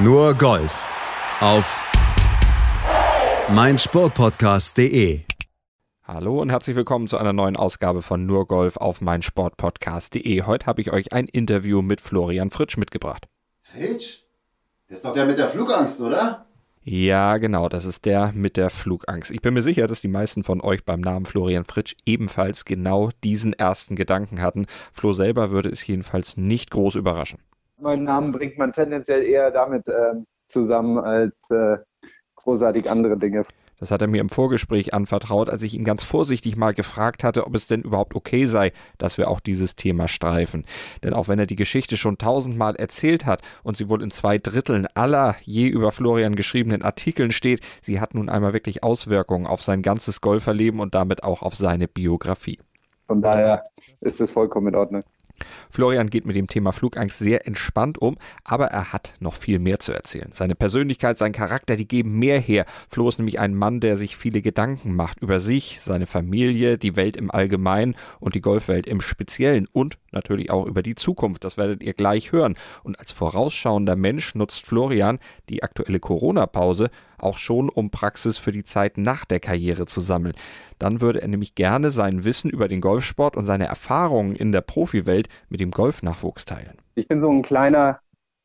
Nur Golf auf meinsportpodcast.de. Hallo und herzlich willkommen zu einer neuen Ausgabe von Nur Golf auf meinsportpodcast.de. Heute habe ich euch ein Interview mit Florian Fritsch mitgebracht. Fritsch? Das ist doch der mit der Flugangst, oder? Ja, genau, das ist der mit der Flugangst. Ich bin mir sicher, dass die meisten von euch beim Namen Florian Fritsch ebenfalls genau diesen ersten Gedanken hatten. Flo selber würde es jedenfalls nicht groß überraschen. Meinen Namen bringt man tendenziell eher damit ähm, zusammen als äh, großartig andere Dinge. Das hat er mir im Vorgespräch anvertraut, als ich ihn ganz vorsichtig mal gefragt hatte, ob es denn überhaupt okay sei, dass wir auch dieses Thema streifen. Denn auch wenn er die Geschichte schon tausendmal erzählt hat und sie wohl in zwei Dritteln aller je über Florian geschriebenen Artikeln steht, sie hat nun einmal wirklich Auswirkungen auf sein ganzes Golferleben und damit auch auf seine Biografie. Von daher ist es vollkommen in Ordnung. Florian geht mit dem Thema Flugangst sehr entspannt um, aber er hat noch viel mehr zu erzählen. Seine Persönlichkeit, sein Charakter, die geben mehr her. Flo ist nämlich ein Mann, der sich viele Gedanken macht über sich, seine Familie, die Welt im Allgemeinen und die Golfwelt im Speziellen und natürlich auch über die Zukunft. Das werdet ihr gleich hören. Und als vorausschauender Mensch nutzt Florian die aktuelle Corona-Pause auch schon, um Praxis für die Zeit nach der Karriere zu sammeln. Dann würde er nämlich gerne sein Wissen über den Golfsport und seine Erfahrungen in der Profiwelt mit dem Golfnachwuchs teilen. Ich bin so ein kleiner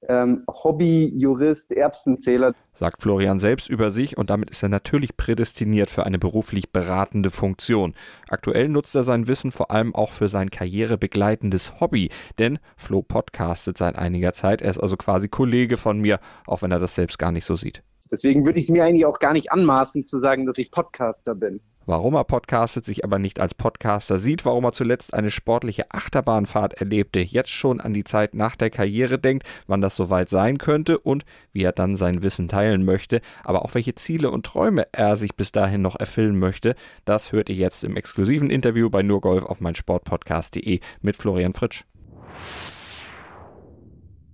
ähm, Hobby-Jurist, Erbsenzähler. Sagt Florian selbst über sich und damit ist er natürlich prädestiniert für eine beruflich beratende Funktion. Aktuell nutzt er sein Wissen vor allem auch für sein karrierebegleitendes Hobby, denn Flo podcastet seit einiger Zeit. Er ist also quasi Kollege von mir, auch wenn er das selbst gar nicht so sieht. Deswegen würde ich es mir eigentlich auch gar nicht anmaßen zu sagen, dass ich Podcaster bin. Warum er podcastet, sich aber nicht als Podcaster sieht, warum er zuletzt eine sportliche Achterbahnfahrt erlebte, jetzt schon an die Zeit nach der Karriere denkt, wann das soweit sein könnte und wie er dann sein Wissen teilen möchte, aber auch welche Ziele und Träume er sich bis dahin noch erfüllen möchte, das hört ihr jetzt im exklusiven Interview bei Nurgolf auf meinsportpodcast.de mit Florian Fritsch.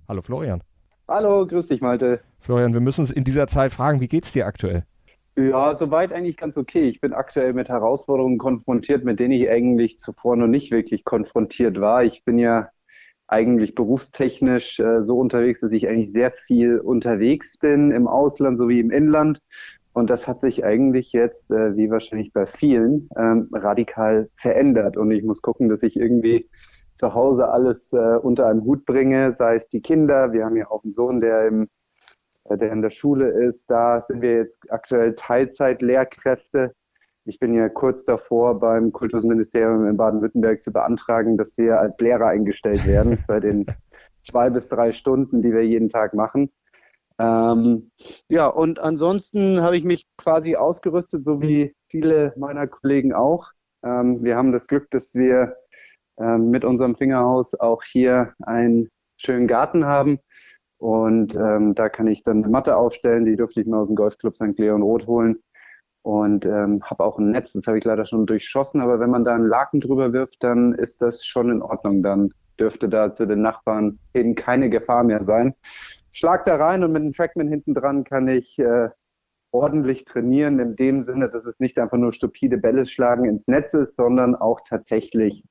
Hallo Florian. Hallo, grüß dich Malte. Florian, wir müssen es in dieser Zeit fragen, wie geht's dir aktuell? Ja, soweit eigentlich ganz okay. Ich bin aktuell mit Herausforderungen konfrontiert, mit denen ich eigentlich zuvor noch nicht wirklich konfrontiert war. Ich bin ja eigentlich berufstechnisch äh, so unterwegs, dass ich eigentlich sehr viel unterwegs bin im Ausland sowie im Inland. Und das hat sich eigentlich jetzt, äh, wie wahrscheinlich bei vielen, ähm, radikal verändert. Und ich muss gucken, dass ich irgendwie zu Hause alles äh, unter einem Hut bringe, sei es die Kinder. Wir haben ja auch einen Sohn, der im der in der Schule ist. Da sind wir jetzt aktuell Teilzeitlehrkräfte. Ich bin ja kurz davor, beim Kultusministerium in Baden-Württemberg zu beantragen, dass wir als Lehrer eingestellt werden bei den zwei bis drei Stunden, die wir jeden Tag machen. Ähm, ja, und ansonsten habe ich mich quasi ausgerüstet, so wie viele meiner Kollegen auch. Ähm, wir haben das Glück, dass wir ähm, mit unserem Fingerhaus auch hier einen schönen Garten haben. Und ähm, da kann ich dann eine Matte aufstellen, die durfte ich mir aus dem Golfclub St. Leon Roth holen. Und ähm, habe auch ein Netz, das habe ich leider schon durchschossen, aber wenn man da einen Laken drüber wirft, dann ist das schon in Ordnung. Dann dürfte da zu den Nachbarn eben keine Gefahr mehr sein. Schlag da rein und mit dem Trackman hinten dran kann ich äh, ordentlich trainieren, in dem Sinne, dass es nicht einfach nur stupide Bälle schlagen ins Netz ist, sondern auch tatsächlich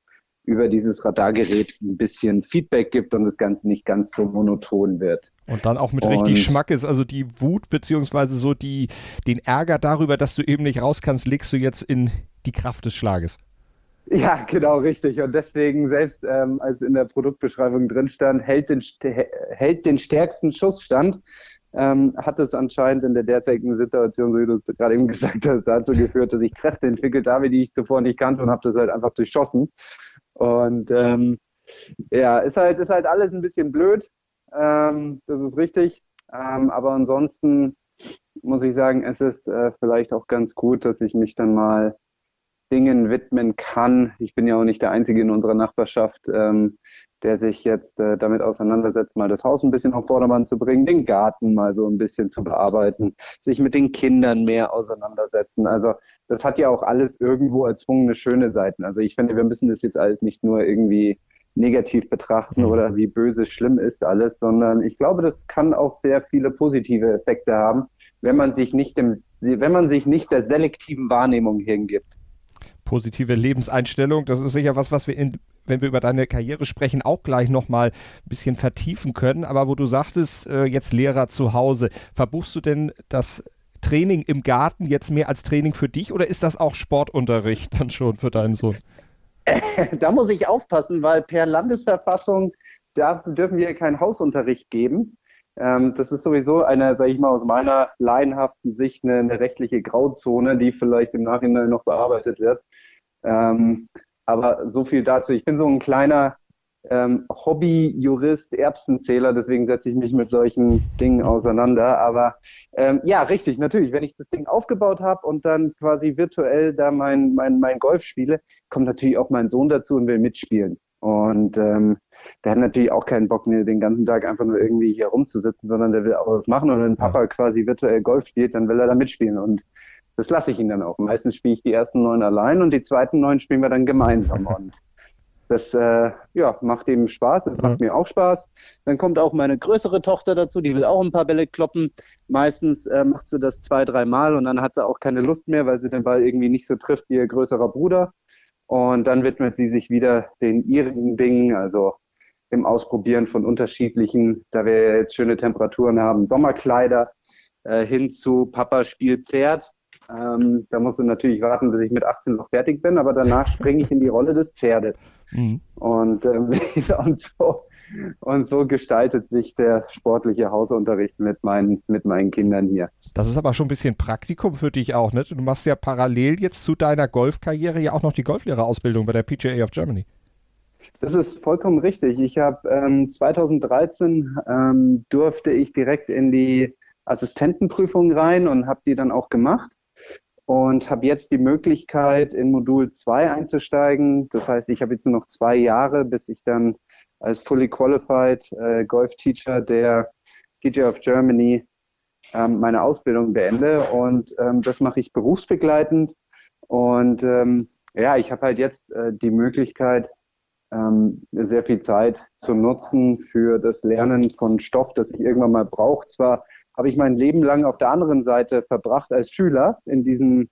über dieses Radargerät ein bisschen Feedback gibt und das Ganze nicht ganz so monoton wird. Und dann auch mit und richtig Schmack ist, also die Wut beziehungsweise so die, den Ärger darüber, dass du eben nicht raus kannst, legst du jetzt in die Kraft des Schlages. Ja, genau, richtig. Und deswegen, selbst ähm, als in der Produktbeschreibung drin stand, hält den, hält den stärksten Schussstand, ähm, hat es anscheinend in der derzeitigen Situation, so wie du es gerade eben gesagt hast, dazu geführt, dass ich Kräfte entwickelt habe, die ich zuvor nicht kannte und habe das halt einfach durchschossen. Und ähm, ja, ist halt, ist halt alles ein bisschen blöd. Ähm, das ist richtig. Ähm, aber ansonsten muss ich sagen, es ist äh, vielleicht auch ganz gut, dass ich mich dann mal Dingen widmen kann. Ich bin ja auch nicht der Einzige in unserer Nachbarschaft, ähm, der sich jetzt äh, damit auseinandersetzt, mal das Haus ein bisschen auf Vordermann zu bringen, den Garten mal so ein bisschen zu bearbeiten, sich mit den Kindern mehr auseinandersetzen. Also das hat ja auch alles irgendwo erzwungene schöne Seiten. Also ich finde, wir müssen das jetzt alles nicht nur irgendwie negativ betrachten mhm. oder wie böse schlimm ist alles, sondern ich glaube, das kann auch sehr viele positive Effekte haben, wenn man sich nicht dem, wenn man sich nicht der selektiven Wahrnehmung hingibt. Positive Lebenseinstellung. Das ist sicher was, was wir, in, wenn wir über deine Karriere sprechen, auch gleich nochmal ein bisschen vertiefen können. Aber wo du sagtest, äh, jetzt Lehrer zu Hause, verbuchst du denn das Training im Garten jetzt mehr als Training für dich oder ist das auch Sportunterricht dann schon für deinen Sohn? Da muss ich aufpassen, weil per Landesverfassung da dürfen wir keinen Hausunterricht geben. Ähm, das ist sowieso eine, sage ich mal, aus meiner laienhaften Sicht eine, eine, rechtliche Grauzone, die vielleicht im Nachhinein noch bearbeitet wird. Ähm, aber so viel dazu. Ich bin so ein kleiner ähm, Hobby-Jurist, Erbsenzähler, deswegen setze ich mich mit solchen Dingen auseinander. Aber ähm, ja, richtig, natürlich, wenn ich das Ding aufgebaut habe und dann quasi virtuell da mein, mein, mein Golf spiele, kommt natürlich auch mein Sohn dazu und will mitspielen. Und ähm, der hat natürlich auch keinen Bock, den ganzen Tag einfach nur irgendwie hier rumzusitzen, sondern der will auch was machen. Und wenn Papa quasi virtuell Golf spielt, dann will er da mitspielen. Und das lasse ich ihn dann auch. Meistens spiele ich die ersten neun allein und die zweiten neun spielen wir dann gemeinsam. Und das äh, ja, macht ihm Spaß, es macht mir auch Spaß. Dann kommt auch meine größere Tochter dazu, die will auch ein paar Bälle kloppen. Meistens äh, macht sie das zwei, dreimal und dann hat sie auch keine Lust mehr, weil sie den Ball irgendwie nicht so trifft wie ihr größerer Bruder. Und dann widmet sie sich wieder den ihrigen Dingen, also im Ausprobieren von unterschiedlichen, da wir jetzt schöne Temperaturen haben, Sommerkleider äh, hin zu Papa spielt Pferd. Ähm, da musst du natürlich warten, bis ich mit 18 noch fertig bin, aber danach springe ich in die Rolle des Pferdes. Mhm. Und, ähm, und, so, und so gestaltet sich der sportliche Hausunterricht mit meinen, mit meinen Kindern hier. Das ist aber schon ein bisschen Praktikum für dich auch, ne? Du machst ja parallel jetzt zu deiner Golfkarriere ja auch noch die Golflehrerausbildung bei der PGA of Germany. Das ist vollkommen richtig. Ich habe ähm, 2013 ähm, durfte ich direkt in die Assistentenprüfung rein und habe die dann auch gemacht und habe jetzt die Möglichkeit, in Modul 2 einzusteigen. Das heißt, ich habe jetzt nur noch zwei Jahre, bis ich dann als fully qualified äh, Golf Teacher der PGA of Germany ähm, meine Ausbildung beende. Und ähm, das mache ich berufsbegleitend. Und ähm, ja, ich habe halt jetzt äh, die Möglichkeit, ähm, sehr viel Zeit zu nutzen für das Lernen von Stoff, das ich irgendwann mal brauche. Zwar habe ich mein Leben lang auf der anderen Seite verbracht als Schüler in diesem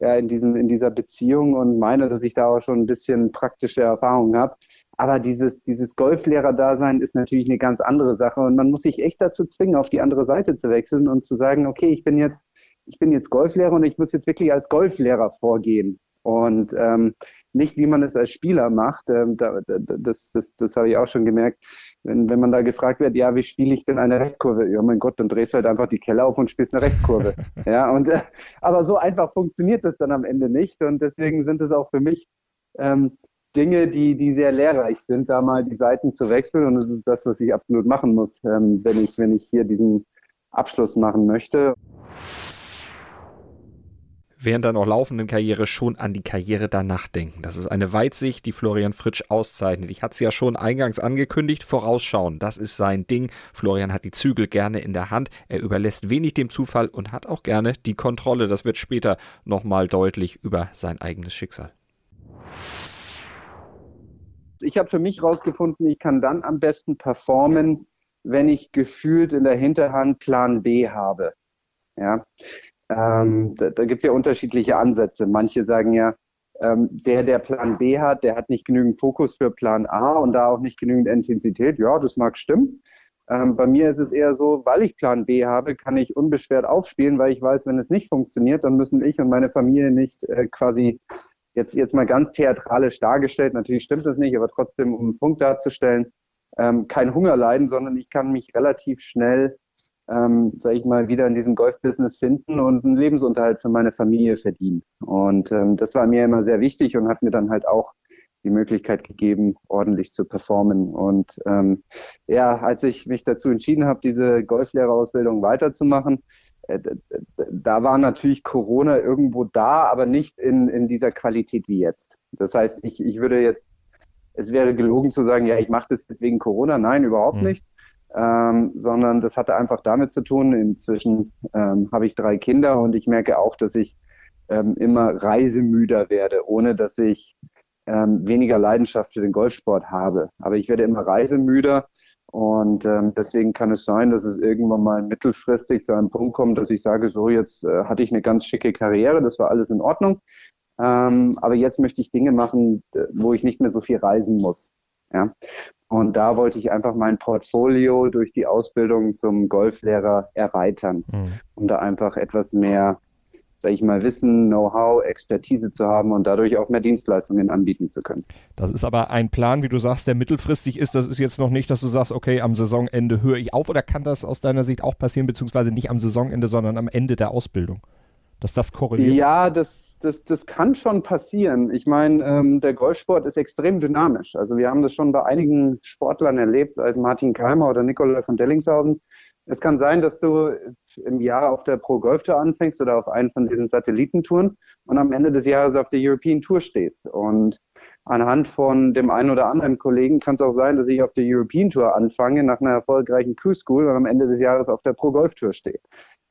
ja, in, diesen, in dieser Beziehung und meine, dass ich da auch schon ein bisschen praktische Erfahrung habe. Aber dieses, dieses Golflehrer-Dasein ist natürlich eine ganz andere Sache und man muss sich echt dazu zwingen, auf die andere Seite zu wechseln und zu sagen, okay, ich bin jetzt, ich bin jetzt Golflehrer und ich muss jetzt wirklich als Golflehrer vorgehen. Und ähm, nicht, wie man es als Spieler macht. Ähm, da, das das, das habe ich auch schon gemerkt. Wenn, wenn man da gefragt wird, ja, wie spiele ich denn eine Rechtskurve? Ja, mein Gott, dann drehst du halt einfach die Keller auf und spielst eine Rechtskurve. ja, und, äh, aber so einfach funktioniert das dann am Ende nicht. Und deswegen sind es auch für mich ähm, Dinge, die, die sehr lehrreich sind, da mal die Seiten zu wechseln. Und das ist das, was ich absolut machen muss, ähm, wenn, ich, wenn ich hier diesen Abschluss machen möchte während deiner laufenden Karriere schon an die Karriere danach denken. Das ist eine Weitsicht, die Florian Fritsch auszeichnet. Ich hatte es ja schon eingangs angekündigt, vorausschauen, das ist sein Ding. Florian hat die Zügel gerne in der Hand, er überlässt wenig dem Zufall und hat auch gerne die Kontrolle. Das wird später nochmal deutlich über sein eigenes Schicksal. Ich habe für mich herausgefunden, ich kann dann am besten performen, wenn ich gefühlt in der Hinterhand Plan B habe. Ja, ähm, da da gibt es ja unterschiedliche Ansätze. Manche sagen ja, ähm, der, der Plan B hat, der hat nicht genügend Fokus für Plan A und da auch nicht genügend Intensität. Ja, das mag stimmen. Ähm, bei mir ist es eher so, weil ich Plan B habe, kann ich unbeschwert aufspielen, weil ich weiß, wenn es nicht funktioniert, dann müssen ich und meine Familie nicht äh, quasi jetzt, jetzt mal ganz theatralisch dargestellt, natürlich stimmt das nicht, aber trotzdem, um einen Punkt darzustellen, ähm, kein Hunger leiden, sondern ich kann mich relativ schnell ähm, sage ich mal, wieder in diesem Golfbusiness finden und einen Lebensunterhalt für meine Familie verdienen. Und ähm, das war mir immer sehr wichtig und hat mir dann halt auch die Möglichkeit gegeben, ordentlich zu performen. Und ähm, ja, als ich mich dazu entschieden habe, diese Golflehrerausbildung weiterzumachen, da war natürlich Corona irgendwo da, aber nicht in, in dieser Qualität wie jetzt. Das heißt, ich, ich würde jetzt, es wäre gelogen zu sagen, ja, ich mache das jetzt wegen Corona. Nein, überhaupt mhm. nicht ähm, sondern das hatte einfach damit zu tun. Inzwischen ähm, habe ich drei Kinder und ich merke auch, dass ich ähm, immer reisemüder werde, ohne dass ich ähm, weniger Leidenschaft für den Golfsport habe. Aber ich werde immer reisemüder und ähm, deswegen kann es sein, dass es irgendwann mal mittelfristig zu einem Punkt kommt, dass ich sage, so jetzt äh, hatte ich eine ganz schicke Karriere, das war alles in Ordnung. Ähm, aber jetzt möchte ich Dinge machen, wo ich nicht mehr so viel reisen muss. Ja. Und da wollte ich einfach mein Portfolio durch die Ausbildung zum Golflehrer erweitern, mhm. um da einfach etwas mehr, sage ich mal, Wissen, Know-how, Expertise zu haben und dadurch auch mehr Dienstleistungen anbieten zu können. Das ist aber ein Plan, wie du sagst, der mittelfristig ist. Das ist jetzt noch nicht, dass du sagst, okay, am Saisonende höre ich auf oder kann das aus deiner Sicht auch passieren, beziehungsweise nicht am Saisonende, sondern am Ende der Ausbildung? Dass das korreliert? Ja, das das, das kann schon passieren. Ich meine, ähm, der Golfsport ist extrem dynamisch. Also wir haben das schon bei einigen Sportlern erlebt, als Martin Keimer oder Nikolai von Dellingshausen. Es kann sein, dass du im Jahr auf der Pro Golf Tour anfängst oder auf einen von diesen Satellitentouren und am Ende des Jahres auf der European Tour stehst. Und anhand von dem einen oder anderen Kollegen kann es auch sein, dass ich auf der European Tour anfange, nach einer erfolgreichen Q-School und am Ende des Jahres auf der Pro Golf Tour stehe.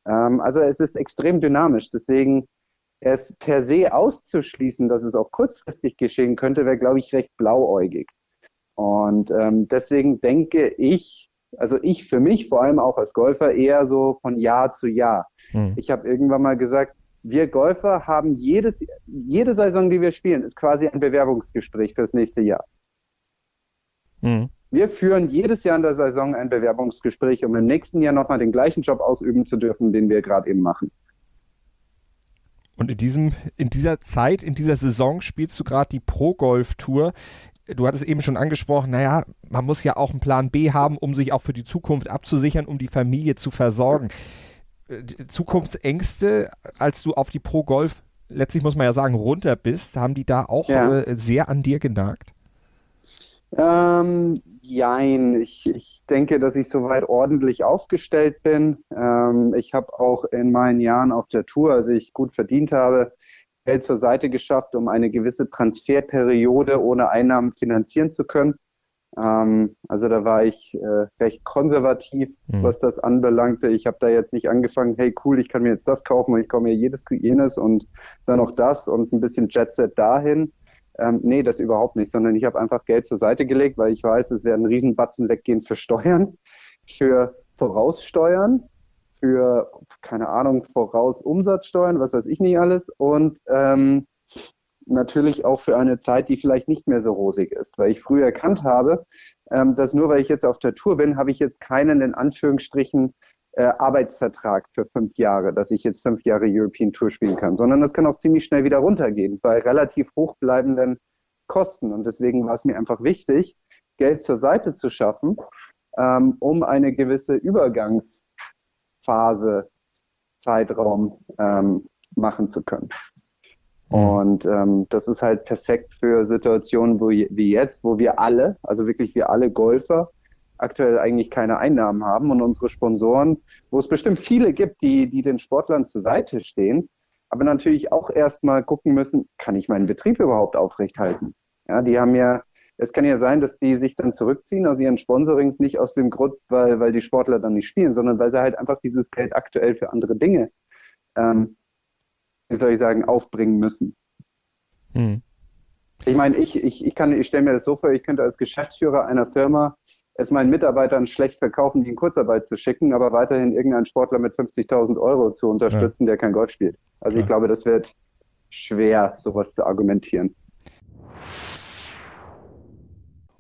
Ähm, also es ist extrem dynamisch. Deswegen es per se auszuschließen, dass es auch kurzfristig geschehen könnte, wäre, glaube ich, recht blauäugig. Und ähm, deswegen denke ich, also ich für mich, vor allem auch als Golfer, eher so von Jahr zu Jahr. Hm. Ich habe irgendwann mal gesagt, wir Golfer haben jedes, jede Saison, die wir spielen, ist quasi ein Bewerbungsgespräch fürs nächste Jahr. Hm. Wir führen jedes Jahr in der Saison ein Bewerbungsgespräch, um im nächsten Jahr nochmal den gleichen Job ausüben zu dürfen, den wir gerade eben machen. Und in diesem, in dieser Zeit, in dieser Saison spielst du gerade die Pro Golf Tour. Du hattest eben schon angesprochen, naja, man muss ja auch einen Plan B haben, um sich auch für die Zukunft abzusichern, um die Familie zu versorgen. Äh, Zukunftsängste, als du auf die Pro Golf, letztlich muss man ja sagen, runter bist, haben die da auch ja. äh, sehr an dir genagt? Ähm, jein. Ich, ich denke, dass ich soweit ordentlich aufgestellt bin. Ähm, ich habe auch in meinen Jahren auf der Tour, als ich gut verdient habe, Geld zur Seite geschafft, um eine gewisse Transferperiode ohne Einnahmen finanzieren zu können. Ähm, also da war ich äh, recht konservativ, mhm. was das anbelangte. Ich habe da jetzt nicht angefangen, hey cool, ich kann mir jetzt das kaufen und ich komme mir jedes, jenes und dann noch das und ein bisschen Jetset dahin ähm, nee, das überhaupt nicht, sondern ich habe einfach Geld zur Seite gelegt, weil ich weiß, es werden Riesenbatzen weggehen für Steuern, für Voraussteuern, für, keine Ahnung, Vorausumsatzsteuern, was weiß ich nicht alles. Und ähm, natürlich auch für eine Zeit, die vielleicht nicht mehr so rosig ist, weil ich früher erkannt habe, ähm, dass nur weil ich jetzt auf der Tour bin, habe ich jetzt keinen in Anführungsstrichen äh, Arbeitsvertrag für fünf Jahre, dass ich jetzt fünf Jahre European Tour spielen kann, sondern das kann auch ziemlich schnell wieder runtergehen bei relativ hochbleibenden Kosten. Und deswegen war es mir einfach wichtig, Geld zur Seite zu schaffen, ähm, um eine gewisse Übergangsphase, Zeitraum ähm, machen zu können. Und ähm, das ist halt perfekt für Situationen wo, wie jetzt, wo wir alle, also wirklich wir alle Golfer, aktuell eigentlich keine Einnahmen haben und unsere Sponsoren, wo es bestimmt viele gibt, die, die den Sportlern zur Seite stehen, aber natürlich auch erstmal gucken müssen, kann ich meinen Betrieb überhaupt aufrechthalten? Ja, die haben ja, es kann ja sein, dass die sich dann zurückziehen aus ihren Sponsorings, nicht aus dem Grund, weil, weil die Sportler dann nicht spielen, sondern weil sie halt einfach dieses Geld aktuell für andere Dinge, ähm, wie soll ich sagen, aufbringen müssen. Hm. Ich meine, ich, ich, ich kann, ich stelle mir das so vor, ich könnte als Geschäftsführer einer Firma es meinen Mitarbeitern schlecht verkaufen, die in Kurzarbeit zu schicken, aber weiterhin irgendeinen Sportler mit 50.000 Euro zu unterstützen, ja. der kein Golf spielt. Also ja. ich glaube, das wird schwer, sowas zu argumentieren.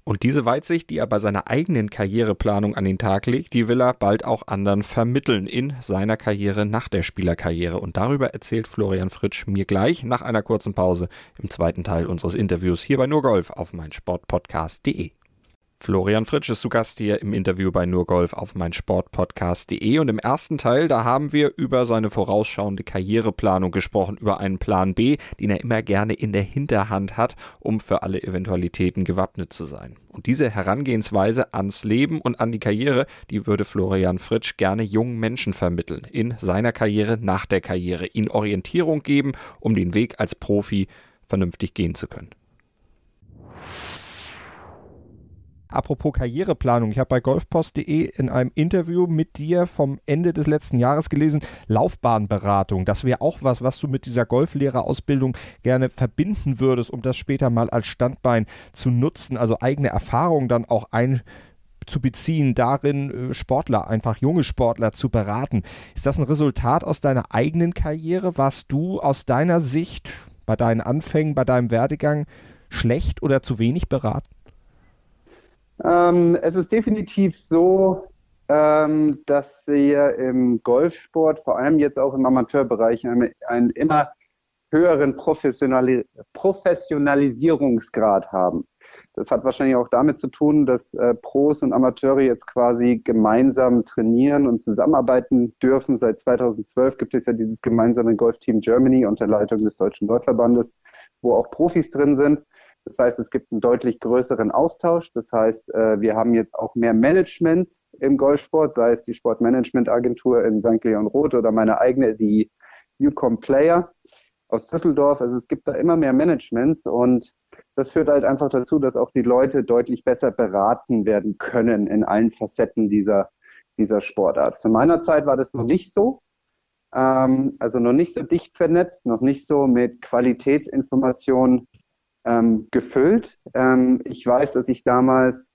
Und diese Weitsicht, die er bei seiner eigenen Karriereplanung an den Tag legt, die will er bald auch anderen vermitteln in seiner Karriere nach der Spielerkarriere. Und darüber erzählt Florian Fritsch mir gleich nach einer kurzen Pause im zweiten Teil unseres Interviews hier bei Nurgolf auf meinsportpodcast.de. Florian Fritsch ist zu Gast hier im Interview bei Nurgolf auf meinsportpodcast.de und im ersten Teil, da haben wir über seine vorausschauende Karriereplanung gesprochen, über einen Plan B, den er immer gerne in der Hinterhand hat, um für alle Eventualitäten gewappnet zu sein. Und diese Herangehensweise ans Leben und an die Karriere, die würde Florian Fritsch gerne jungen Menschen vermitteln, in seiner Karriere, nach der Karriere, ihnen Orientierung geben, um den Weg als Profi vernünftig gehen zu können. Apropos Karriereplanung, ich habe bei golfpost.de in einem Interview mit dir vom Ende des letzten Jahres gelesen, Laufbahnberatung. Das wäre auch was, was du mit dieser Golflehrerausbildung gerne verbinden würdest, um das später mal als Standbein zu nutzen, also eigene Erfahrungen dann auch ein zu beziehen, darin äh, Sportler, einfach junge Sportler zu beraten. Ist das ein Resultat aus deiner eigenen Karriere? Warst du aus deiner Sicht bei deinen Anfängen, bei deinem Werdegang schlecht oder zu wenig beraten? Ähm, es ist definitiv so, ähm, dass wir im Golfsport, vor allem jetzt auch im Amateurbereich, einen, einen immer höheren Professionali Professionalisierungsgrad haben. Das hat wahrscheinlich auch damit zu tun, dass äh, Pros und Amateure jetzt quasi gemeinsam trainieren und zusammenarbeiten dürfen. Seit 2012 gibt es ja dieses gemeinsame Golfteam Germany unter Leitung des Deutschen Golfverbandes, wo auch Profis drin sind. Das heißt, es gibt einen deutlich größeren Austausch. Das heißt, äh, wir haben jetzt auch mehr Management im Golfsport, sei es die Sportmanagement-Agentur in St. Leon Roth oder meine eigene, die Ucom Player aus Düsseldorf. Also es gibt da immer mehr Managements und das führt halt einfach dazu, dass auch die Leute deutlich besser beraten werden können in allen Facetten dieser, dieser Sportart. Zu meiner Zeit war das noch nicht so. Ähm, also noch nicht so dicht vernetzt, noch nicht so mit Qualitätsinformationen ähm, gefüllt. Ähm, ich weiß, dass ich damals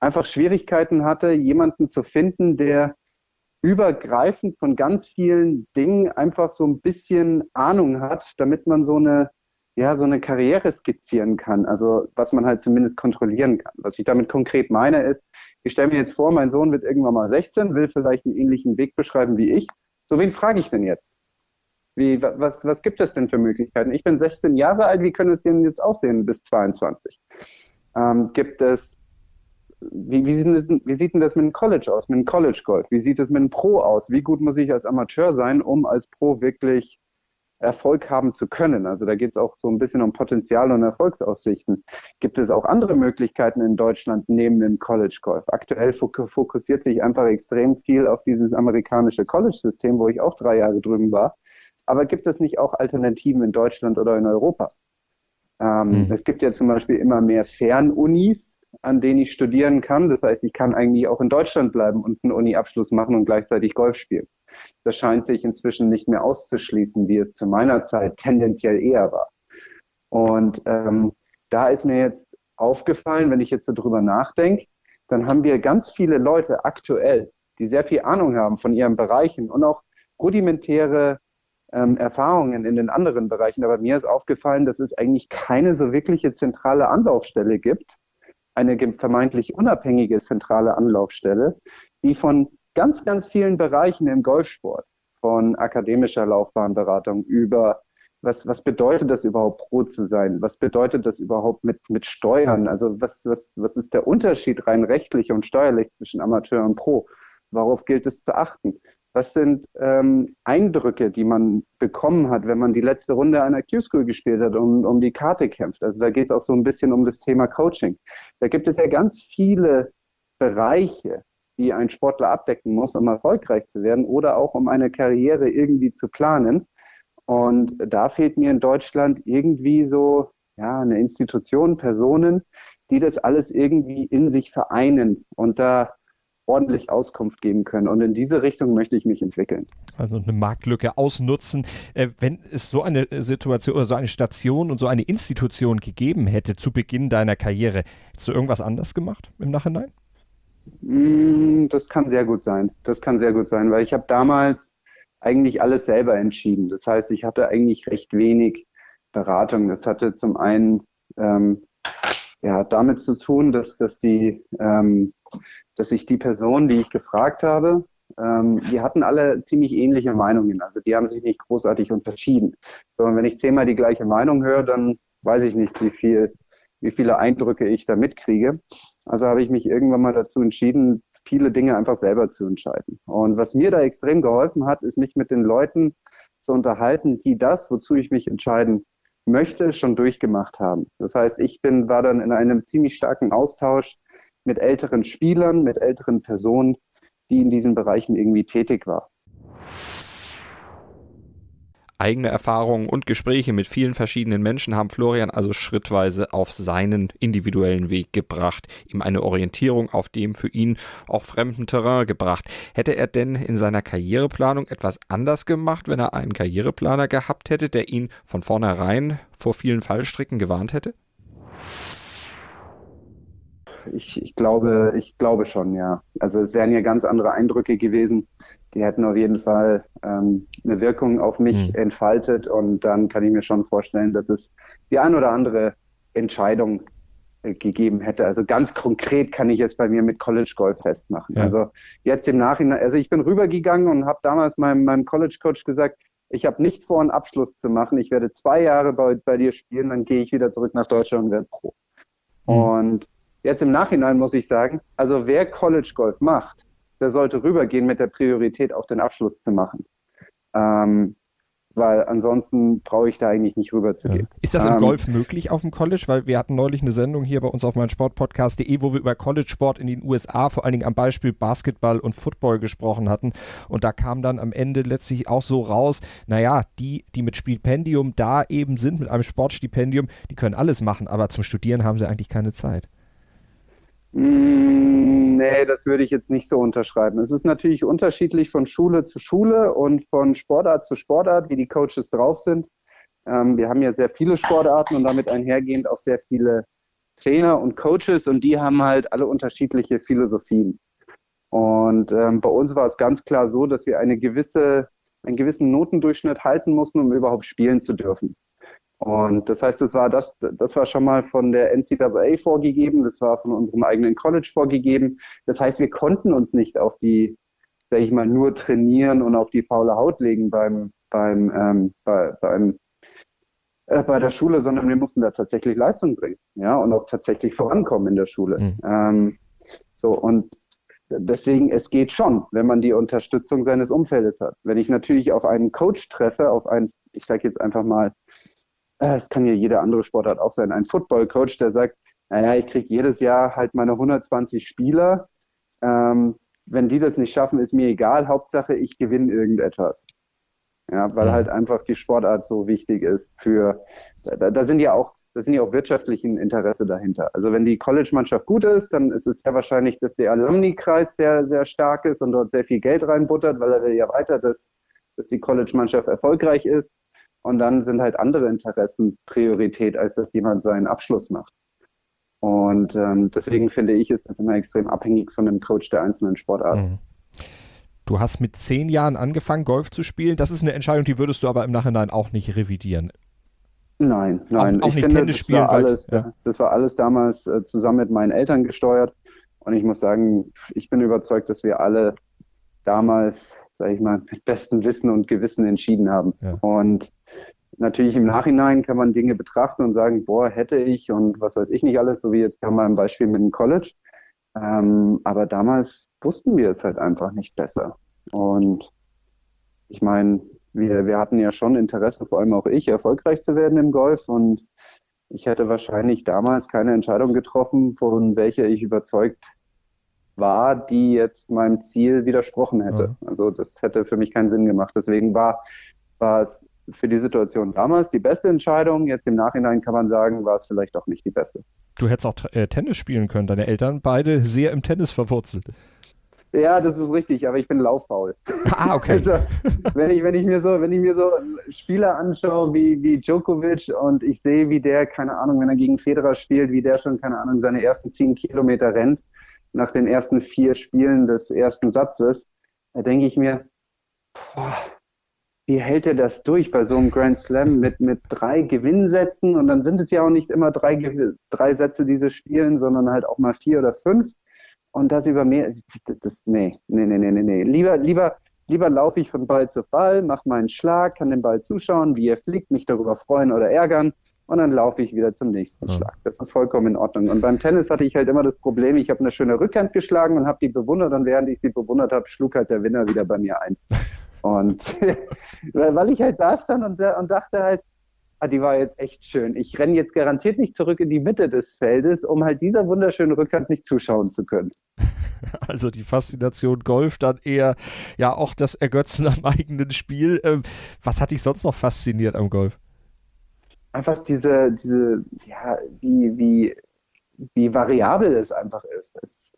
einfach Schwierigkeiten hatte, jemanden zu finden, der übergreifend von ganz vielen Dingen einfach so ein bisschen Ahnung hat, damit man so eine, ja, so eine Karriere skizzieren kann. Also was man halt zumindest kontrollieren kann. Was ich damit konkret meine ist, ich stelle mir jetzt vor, mein Sohn wird irgendwann mal 16, will vielleicht einen ähnlichen Weg beschreiben wie ich. So wen frage ich denn jetzt? Wie, was, was gibt es denn für Möglichkeiten? Ich bin 16 Jahre alt, wie können es denn jetzt aussehen bis 22? Ähm, gibt es, wie, wie, sieht, wie sieht denn das mit einem College aus, mit einem College Golf? Wie sieht es mit einem Pro aus? Wie gut muss ich als Amateur sein, um als Pro wirklich Erfolg haben zu können. Also da geht es auch so ein bisschen um Potenzial und Erfolgsaussichten. Gibt es auch andere Möglichkeiten in Deutschland neben dem College Golf? Aktuell fokussiert sich einfach extrem viel auf dieses amerikanische College-System, wo ich auch drei Jahre drüben war. Aber gibt es nicht auch Alternativen in Deutschland oder in Europa? Ähm, mhm. Es gibt ja zum Beispiel immer mehr Fernunis, an denen ich studieren kann. Das heißt, ich kann eigentlich auch in Deutschland bleiben und einen Uni-Abschluss machen und gleichzeitig Golf spielen. Das scheint sich inzwischen nicht mehr auszuschließen, wie es zu meiner Zeit tendenziell eher war. Und ähm, da ist mir jetzt aufgefallen, wenn ich jetzt so drüber nachdenke, dann haben wir ganz viele Leute aktuell, die sehr viel Ahnung haben von ihren Bereichen und auch rudimentäre ähm, Erfahrungen in den anderen Bereichen. Aber mir ist aufgefallen, dass es eigentlich keine so wirkliche zentrale Anlaufstelle gibt, eine vermeintlich unabhängige zentrale Anlaufstelle, die von ganz, ganz vielen Bereichen im Golfsport, von akademischer Laufbahnberatung über was, was bedeutet das überhaupt, Pro zu sein? Was bedeutet das überhaupt mit, mit Steuern? Also was, was, was ist der Unterschied rein rechtlich und steuerlich zwischen Amateur und Pro? Worauf gilt es zu achten? Was sind ähm, Eindrücke, die man bekommen hat, wenn man die letzte Runde einer Q-School gespielt hat und um die Karte kämpft? Also da geht es auch so ein bisschen um das Thema Coaching. Da gibt es ja ganz viele Bereiche, die ein Sportler abdecken muss, um erfolgreich zu werden oder auch um eine Karriere irgendwie zu planen. Und da fehlt mir in Deutschland irgendwie so ja, eine Institution, Personen, die das alles irgendwie in sich vereinen und da ordentlich Auskunft geben können. Und in diese Richtung möchte ich mich entwickeln. Also eine Marktlücke ausnutzen. Äh, wenn es so eine Situation oder so eine Station und so eine Institution gegeben hätte zu Beginn deiner Karriere, hättest du irgendwas anders gemacht im Nachhinein? Mm, das kann sehr gut sein. Das kann sehr gut sein, weil ich habe damals eigentlich alles selber entschieden. Das heißt, ich hatte eigentlich recht wenig Beratung. Das hatte zum einen ähm, ja, damit zu tun, dass, dass, die, ähm, dass ich die Personen, die ich gefragt habe, ähm, die hatten alle ziemlich ähnliche Meinungen. Also die haben sich nicht großartig unterschieden. Sondern wenn ich zehnmal die gleiche Meinung höre, dann weiß ich nicht, wie viel, wie viele Eindrücke ich da mitkriege. Also habe ich mich irgendwann mal dazu entschieden, viele Dinge einfach selber zu entscheiden. Und was mir da extrem geholfen hat, ist mich mit den Leuten zu unterhalten, die das, wozu ich mich entscheiden möchte, schon durchgemacht haben. Das heißt, ich bin, war dann in einem ziemlich starken Austausch mit älteren Spielern, mit älteren Personen, die in diesen Bereichen irgendwie tätig waren. Eigene Erfahrungen und Gespräche mit vielen verschiedenen Menschen haben Florian also schrittweise auf seinen individuellen Weg gebracht, ihm eine Orientierung auf dem für ihn auch fremden Terrain gebracht. Hätte er denn in seiner Karriereplanung etwas anders gemacht, wenn er einen Karriereplaner gehabt hätte, der ihn von vornherein vor vielen Fallstricken gewarnt hätte? Ich, ich, glaube, ich glaube schon, ja. Also es wären ja ganz andere Eindrücke gewesen. Die hätten auf jeden Fall ähm, eine Wirkung auf mich mhm. entfaltet und dann kann ich mir schon vorstellen, dass es die ein oder andere Entscheidung äh, gegeben hätte. Also ganz konkret kann ich jetzt bei mir mit College Golf festmachen. Ja. Also jetzt im Nachhinein, also ich bin rübergegangen und habe damals meinem, meinem College Coach gesagt, ich habe nicht vor, einen Abschluss zu machen. Ich werde zwei Jahre bei, bei dir spielen, dann gehe ich wieder zurück nach Deutschland und werde Pro. Mhm. Und jetzt im Nachhinein muss ich sagen, also wer College Golf macht, der sollte rübergehen mit der Priorität, auch den Abschluss zu machen. Ähm, weil ansonsten brauche ich da eigentlich nicht rüber zu gehen. Ist das im ähm, Golf möglich auf dem College? Weil wir hatten neulich eine Sendung hier bei uns auf meinsportpodcast.de, wo wir über College-Sport in den USA, vor allen Dingen am Beispiel Basketball und Football gesprochen hatten. Und da kam dann am Ende letztlich auch so raus, naja, die, die mit Stipendium da eben sind, mit einem Sportstipendium, die können alles machen, aber zum Studieren haben sie eigentlich keine Zeit. Mm, nee, das würde ich jetzt nicht so unterschreiben. Es ist natürlich unterschiedlich von Schule zu Schule und von Sportart zu Sportart, wie die Coaches drauf sind. Ähm, wir haben ja sehr viele Sportarten und damit einhergehend auch sehr viele Trainer und Coaches und die haben halt alle unterschiedliche Philosophien. Und ähm, bei uns war es ganz klar so, dass wir eine gewisse, einen gewissen Notendurchschnitt halten mussten, um überhaupt spielen zu dürfen. Und das heißt, das war das, das war schon mal von der NCAA vorgegeben, das war von unserem eigenen College vorgegeben. Das heißt, wir konnten uns nicht auf die, sag ich mal, nur trainieren und auf die faule Haut legen beim, beim, ähm, bei, beim äh, bei der Schule, sondern wir mussten da tatsächlich Leistung bringen, ja, und auch tatsächlich vorankommen in der Schule. Mhm. Ähm, so und deswegen, es geht schon, wenn man die Unterstützung seines Umfeldes hat. Wenn ich natürlich auf einen Coach treffe, auf einen, ich sage jetzt einfach mal, es kann ja jede andere Sportart auch sein, ein Football-Coach, der sagt, naja, ich kriege jedes Jahr halt meine 120 Spieler. Ähm, wenn die das nicht schaffen, ist mir egal. Hauptsache, ich gewinne irgendetwas. Ja, weil halt einfach die Sportart so wichtig ist für, da, da sind ja auch, da sind ja auch wirtschaftlichen Interesse dahinter. Also wenn die College-Mannschaft gut ist, dann ist es sehr wahrscheinlich, dass der Alumni-Kreis sehr, sehr stark ist und dort sehr viel Geld reinbuttert, weil er will ja weiter, dass, dass die College-Mannschaft erfolgreich ist. Und dann sind halt andere Interessen Priorität, als dass jemand seinen Abschluss macht. Und ähm, deswegen finde ich, ist das immer extrem abhängig von dem Coach der einzelnen Sportarten. Mhm. Du hast mit zehn Jahren angefangen, Golf zu spielen. Das ist eine Entscheidung, die würdest du aber im Nachhinein auch nicht revidieren. Nein, nein. Auch, auch ich nicht finde, Tennis spielen. Das war, alles, ja. das war alles damals äh, zusammen mit meinen Eltern gesteuert. Und ich muss sagen, ich bin überzeugt, dass wir alle damals, sage ich mal, mit bestem Wissen und Gewissen entschieden haben. Ja. Und Natürlich im Nachhinein kann man Dinge betrachten und sagen, boah, hätte ich und was weiß ich nicht alles, so wie jetzt kam mal ein Beispiel mit dem College. Ähm, aber damals wussten wir es halt einfach nicht besser. Und ich meine, wir, wir hatten ja schon Interesse, vor allem auch ich, erfolgreich zu werden im Golf. Und ich hätte wahrscheinlich damals keine Entscheidung getroffen, von welcher ich überzeugt war, die jetzt meinem Ziel widersprochen hätte. Ja. Also das hätte für mich keinen Sinn gemacht. Deswegen war, war es für die Situation damals die beste Entscheidung. Jetzt im Nachhinein kann man sagen, war es vielleicht auch nicht die beste. Du hättest auch äh, Tennis spielen können. Deine Eltern beide sehr im Tennis verwurzelt. Ja, das ist richtig, aber ich bin lauffaul. Ah, okay. Also, wenn ich, wenn ich mir so, wenn ich mir so Spieler anschaue wie, wie Djokovic und ich sehe, wie der, keine Ahnung, wenn er gegen Federer spielt, wie der schon, keine Ahnung, seine ersten zehn Kilometer rennt, nach den ersten vier Spielen des ersten Satzes, da denke ich mir, boah, wie hält er das durch bei so einem Grand Slam mit, mit drei Gewinnsätzen? Und dann sind es ja auch nicht immer drei, drei Sätze, die sie spielen, sondern halt auch mal vier oder fünf. Und das über mehr, das, nee, nee, nee, nee, nee. Lieber, lieber, lieber laufe ich von Ball zu Ball, mache meinen Schlag, kann den Ball zuschauen, wie er fliegt, mich darüber freuen oder ärgern. Und dann laufe ich wieder zum nächsten ja. Schlag. Das ist vollkommen in Ordnung. Und beim Tennis hatte ich halt immer das Problem, ich habe eine schöne Rückhand geschlagen und habe die bewundert. Und während ich sie bewundert habe, schlug halt der Winner wieder bei mir ein. Und weil ich halt da stand und, und dachte halt, ah, die war jetzt echt schön. Ich renne jetzt garantiert nicht zurück in die Mitte des Feldes, um halt dieser wunderschönen Rückhand nicht zuschauen zu können. Also die Faszination Golf, dann eher ja auch das Ergötzen am eigenen Spiel. Ähm, was hat dich sonst noch fasziniert am Golf? Einfach diese, diese, ja, wie, wie, wie variabel es einfach ist. Es,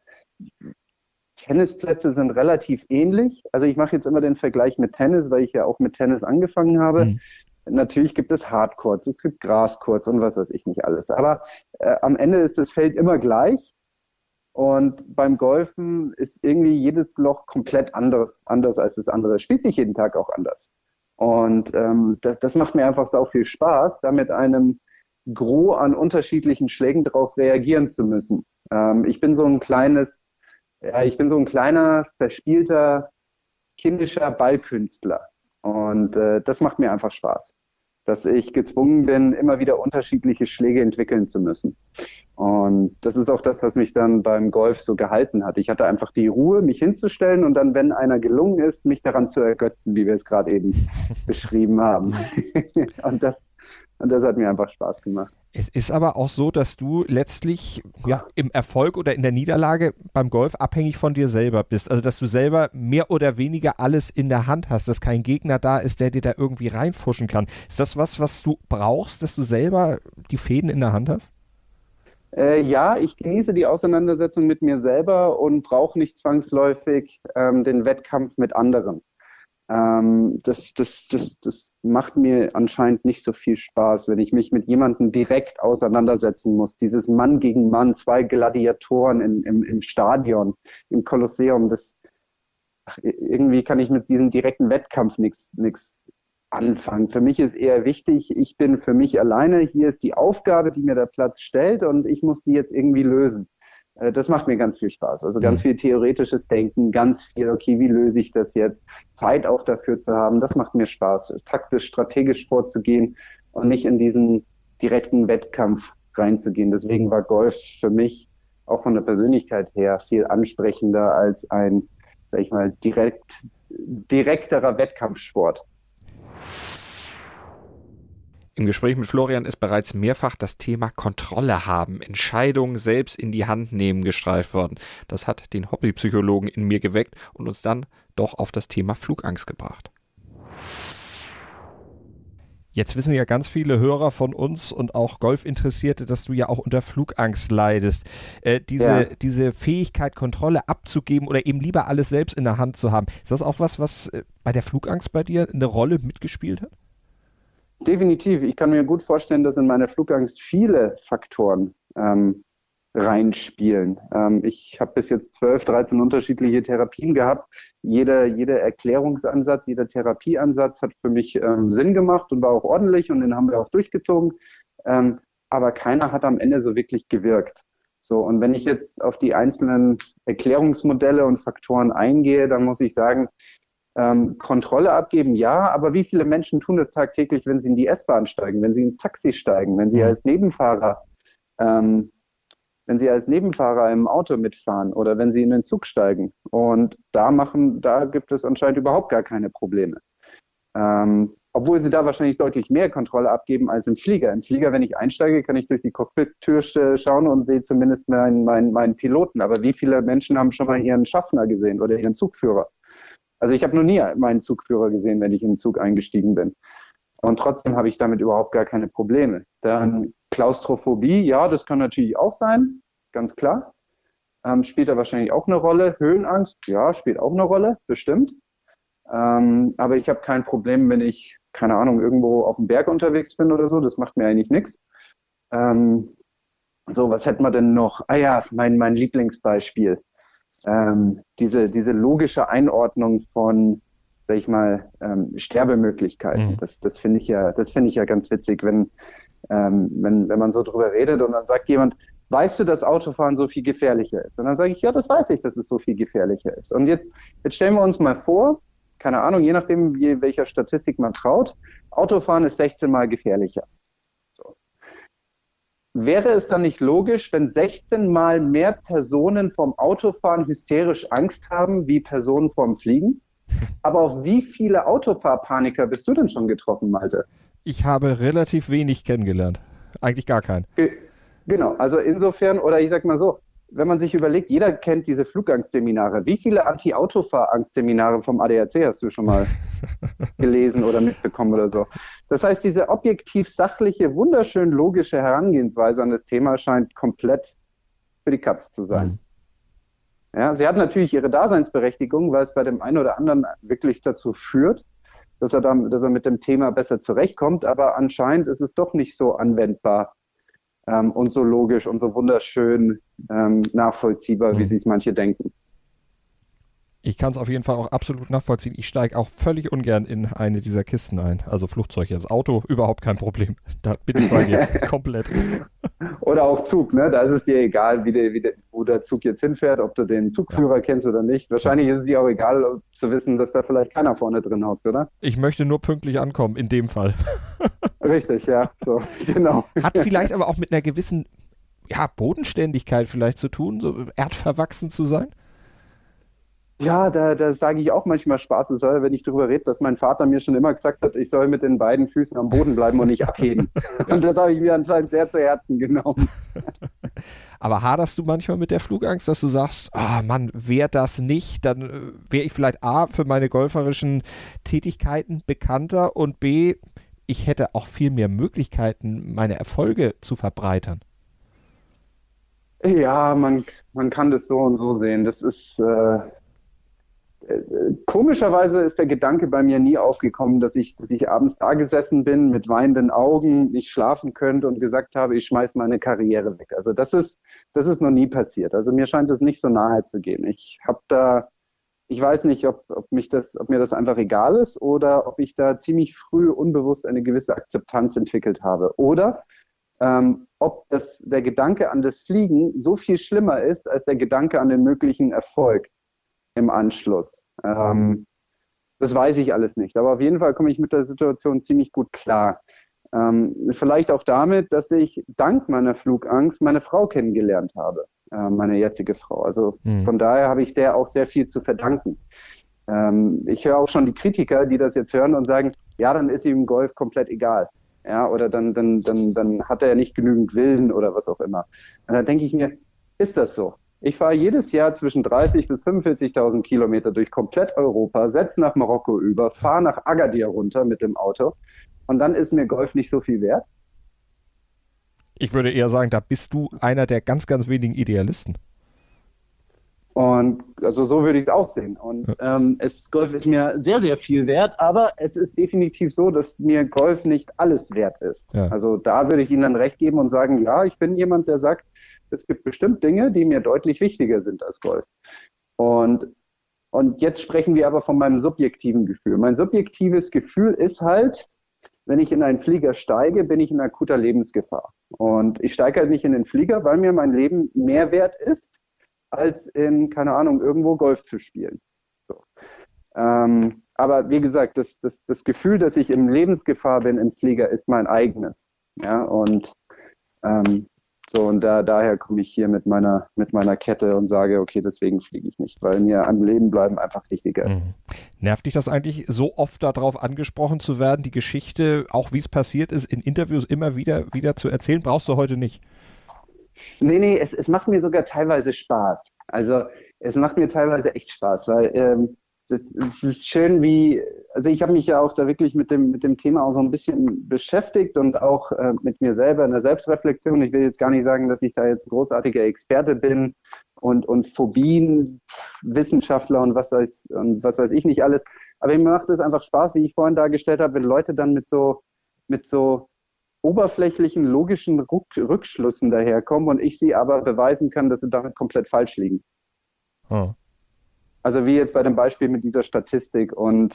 Tennisplätze sind relativ ähnlich. Also ich mache jetzt immer den Vergleich mit Tennis, weil ich ja auch mit Tennis angefangen habe. Mhm. Natürlich gibt es Hardcourts, es gibt Grascourts und was weiß ich nicht alles. Aber äh, am Ende ist das Feld immer gleich. Und beim Golfen ist irgendwie jedes Loch komplett anders, anders als das andere. Es spielt sich jeden Tag auch anders. Und ähm, das, das macht mir einfach sau viel Spaß, da mit einem Gros an unterschiedlichen Schlägen darauf reagieren zu müssen. Ähm, ich bin so ein kleines, ja, ich bin so ein kleiner, verspielter, kindischer Ballkünstler. Und äh, das macht mir einfach Spaß dass ich gezwungen bin, immer wieder unterschiedliche Schläge entwickeln zu müssen. Und das ist auch das, was mich dann beim Golf so gehalten hat. Ich hatte einfach die Ruhe, mich hinzustellen und dann, wenn einer gelungen ist, mich daran zu ergötzen, wie wir es gerade eben beschrieben haben. und das, und das hat mir einfach Spaß gemacht. Es ist aber auch so, dass du letztlich ja, im Erfolg oder in der Niederlage beim Golf abhängig von dir selber bist. Also, dass du selber mehr oder weniger alles in der Hand hast, dass kein Gegner da ist, der dir da irgendwie reinfuschen kann. Ist das was, was du brauchst, dass du selber die Fäden in der Hand hast? Äh, ja, ich genieße die Auseinandersetzung mit mir selber und brauche nicht zwangsläufig ähm, den Wettkampf mit anderen. Ähm, das, das, das, das macht mir anscheinend nicht so viel Spaß, wenn ich mich mit jemandem direkt auseinandersetzen muss. Dieses Mann gegen Mann, zwei Gladiatoren in, im, im Stadion, im Kolosseum, das ach, irgendwie kann ich mit diesem direkten Wettkampf nichts anfangen. Für mich ist eher wichtig, ich bin für mich alleine, hier ist die Aufgabe, die mir der Platz stellt und ich muss die jetzt irgendwie lösen. Äh, das macht mir ganz viel Spaß. Also ganz mhm. viel theoretisches Denken, ganz viel, okay, wie löse ich das jetzt? Zeit auch dafür zu haben, das macht mir Spaß. Taktisch, strategisch vorzugehen und nicht in diesen direkten Wettkampf reinzugehen. Deswegen war Golf für mich auch von der Persönlichkeit her viel ansprechender als ein, sag ich mal, direkt, direkterer Wettkampfsport. Im Gespräch mit Florian ist bereits mehrfach das Thema Kontrolle haben, Entscheidungen selbst in die Hand nehmen gestreift worden. Das hat den Hobbypsychologen in mir geweckt und uns dann doch auf das Thema Flugangst gebracht. Jetzt wissen ja ganz viele Hörer von uns und auch Golfinteressierte, dass du ja auch unter Flugangst leidest. Äh, diese, ja. diese Fähigkeit, Kontrolle abzugeben oder eben lieber alles selbst in der Hand zu haben, ist das auch was, was äh, bei der Flugangst bei dir eine Rolle mitgespielt hat? Definitiv. Ich kann mir gut vorstellen, dass in meiner Flugangst viele Faktoren ähm, reinspielen. Ähm, ich habe bis jetzt 12, 13 unterschiedliche Therapien gehabt. Jeder, jeder Erklärungsansatz, jeder Therapieansatz hat für mich ähm, Sinn gemacht und war auch ordentlich und den haben wir auch durchgezogen. Ähm, aber keiner hat am Ende so wirklich gewirkt. So, und wenn ich jetzt auf die einzelnen Erklärungsmodelle und Faktoren eingehe, dann muss ich sagen, ähm, Kontrolle abgeben, ja, aber wie viele Menschen tun das tagtäglich, wenn sie in die S-Bahn steigen, wenn sie ins Taxi steigen, wenn sie mhm. als Nebenfahrer, ähm, wenn sie als Nebenfahrer im Auto mitfahren oder wenn sie in den Zug steigen. Und da machen, da gibt es anscheinend überhaupt gar keine Probleme. Ähm, obwohl sie da wahrscheinlich deutlich mehr Kontrolle abgeben als im Flieger. Im Flieger, wenn ich einsteige, kann ich durch die Cockpit-Tür schauen und sehe zumindest meinen, meinen, meinen Piloten. Aber wie viele Menschen haben schon mal ihren Schaffner gesehen oder ihren Zugführer? Also ich habe noch nie meinen Zugführer gesehen, wenn ich in den Zug eingestiegen bin. Und trotzdem habe ich damit überhaupt gar keine Probleme. Dann Klaustrophobie, ja, das kann natürlich auch sein, ganz klar. Ähm, spielt da wahrscheinlich auch eine Rolle. Höhenangst, ja, spielt auch eine Rolle, bestimmt. Ähm, aber ich habe kein Problem, wenn ich, keine Ahnung, irgendwo auf dem Berg unterwegs bin oder so. Das macht mir eigentlich nichts. Ähm, so, was hätten wir denn noch? Ah ja, mein, mein Lieblingsbeispiel ähm, diese, diese logische Einordnung von, sag ich mal, ähm, Sterbemöglichkeiten. Mhm. Das, das finde ich ja, das finde ich ja ganz witzig, wenn, ähm, wenn, wenn man so drüber redet und dann sagt jemand, weißt du, dass Autofahren so viel gefährlicher ist? Und dann sage ich, ja, das weiß ich, dass es so viel gefährlicher ist. Und jetzt, jetzt stellen wir uns mal vor, keine Ahnung, je nachdem, welcher Statistik man traut, Autofahren ist 16 mal gefährlicher. Wäre es dann nicht logisch, wenn 16 mal mehr Personen vom Autofahren hysterisch Angst haben, wie Personen vom Fliegen? Aber auf wie viele Autofahrpaniker bist du denn schon getroffen, Malte? Ich habe relativ wenig kennengelernt. Eigentlich gar keinen. Genau, also insofern, oder ich sag mal so, wenn man sich überlegt, jeder kennt diese Flugangstseminare. Wie viele Anti-Autofahr-Angstseminare vom ADAC hast du schon mal gelesen oder mitbekommen oder so? Das heißt, diese objektiv sachliche, wunderschön logische Herangehensweise an das Thema scheint komplett für die Katz zu sein. Mhm. Ja, sie hat natürlich ihre Daseinsberechtigung, weil es bei dem einen oder anderen wirklich dazu führt, dass er, dann, dass er mit dem Thema besser zurechtkommt, aber anscheinend ist es doch nicht so anwendbar ähm, und so logisch und so wunderschön ähm, nachvollziehbar, wie Mhm. sie es manche denken. Ich kann es auf jeden Fall auch absolut nachvollziehen. Ich steige auch völlig ungern in eine dieser Kisten ein. Also Flugzeug, das Auto, überhaupt kein Problem. Da bin ich bei dir komplett. Oder auch Zug, ne? Da ist es dir egal, wie der, wie der, wo der Zug jetzt hinfährt, ob du den Zugführer kennst oder nicht. Wahrscheinlich ist es dir auch egal zu wissen, dass da vielleicht keiner vorne drin hockt, oder? Ich möchte nur pünktlich ankommen, in dem Fall. Richtig, ja, so, genau. Hat vielleicht aber auch mit einer gewissen ja, Bodenständigkeit vielleicht zu tun, so erdverwachsen zu sein. Ja, da, da sage ich auch manchmal spaßeshalber, wenn ich darüber rede, dass mein Vater mir schon immer gesagt hat, ich soll mit den beiden Füßen am Boden bleiben und nicht abheben. und das habe ich mir anscheinend sehr zu Herzen genommen. Aber haderst du manchmal mit der Flugangst, dass du sagst, ah Mann, wäre das nicht, dann äh, wäre ich vielleicht A für meine golferischen Tätigkeiten bekannter und B, ich hätte auch viel mehr Möglichkeiten, meine Erfolge zu verbreitern. Ja, man, man kann das so und so sehen. Das ist äh, komischerweise ist der Gedanke bei mir nie aufgekommen, dass ich, dass ich abends da gesessen bin mit weinenden Augen, nicht schlafen könnte und gesagt habe, ich schmeiß meine Karriere weg. Also das ist, das ist noch nie passiert. Also mir scheint es nicht so nahe zu gehen. Ich habe da, ich weiß nicht, ob, ob mich das, ob mir das einfach egal ist oder ob ich da ziemlich früh unbewusst eine gewisse Akzeptanz entwickelt habe. Oder ähm, ob das, der Gedanke an das Fliegen so viel schlimmer ist als der Gedanke an den möglichen Erfolg im Anschluss. Ähm, das weiß ich alles nicht. Aber auf jeden Fall komme ich mit der Situation ziemlich gut klar. Ähm, vielleicht auch damit, dass ich dank meiner Flugangst meine Frau kennengelernt habe, äh, meine jetzige Frau. Also Mhm. von daher habe ich der auch sehr viel zu verdanken. Ähm, ich höre auch schon die Kritiker, die das jetzt hören und sagen, ja, dann ist ihm Golf komplett egal. Ja, oder dann, dann, dann, dann hat er ja nicht genügend Willen oder was auch immer. Und da denke ich mir, ist das so? Ich fahre jedes Jahr zwischen 30.000 bis 45.000 Kilometer durch komplett Europa, setze nach Marokko über, fahre nach Agadir runter mit dem Auto und dann ist mir Golf nicht so viel wert. Ich würde eher sagen, da bist du einer der ganz, ganz wenigen Idealisten. Und also so würde ich es auch sehen. Und ähm, es, Golf ist mir sehr, sehr viel wert, aber es ist definitiv so, dass mir Golf nicht alles wert ist. Ja. Also da würde ich Ihnen dann recht geben und sagen, ja, ich bin jemand, der sagt, es gibt bestimmt Dinge, die mir deutlich wichtiger sind als Golf. Und, und jetzt sprechen wir aber von meinem subjektiven Gefühl. Mein subjektives Gefühl ist halt, wenn ich in einen Flieger steige, bin ich in akuter Lebensgefahr. Und ich steige halt nicht in den Flieger, weil mir mein Leben mehr wert ist, als in, keine Ahnung, irgendwo Golf zu spielen. So. Ähm, aber wie gesagt, das, das, das Gefühl, dass ich in Lebensgefahr bin im Flieger, ist mein eigenes. Ja, und ähm, so, und da, daher komme ich hier mit meiner, mit meiner Kette und sage, okay, deswegen fliege ich nicht, weil mir am Leben bleiben einfach wichtiger ist. Mhm. Nervt dich das eigentlich, so oft darauf angesprochen zu werden, die Geschichte, auch wie es passiert ist, in Interviews immer wieder, wieder zu erzählen? Brauchst du heute nicht. Nee, nee, es, es macht mir sogar teilweise Spaß. Also es macht mir teilweise echt Spaß, weil ähm, es, ist schön wie, also ich habe mich ja auch da wirklich mit dem, mit dem Thema auch so ein bisschen beschäftigt und auch äh, mit mir selber in der Selbstreflexion. Ich will jetzt gar nicht sagen, dass ich da jetzt ein großartiger Experte bin und, und Phobien, Wissenschaftler und was weiß, und was weiß ich nicht alles. Aber mir macht es einfach Spaß, wie ich vorhin dargestellt habe, wenn Leute dann mit so, mit so oberflächlichen, logischen Ruck Rückschlüssen daherkommen und ich sie aber beweisen kann, dass sie damit komplett falsch liegen. Oh. Also wie jetzt bei dem Beispiel mit dieser Statistik und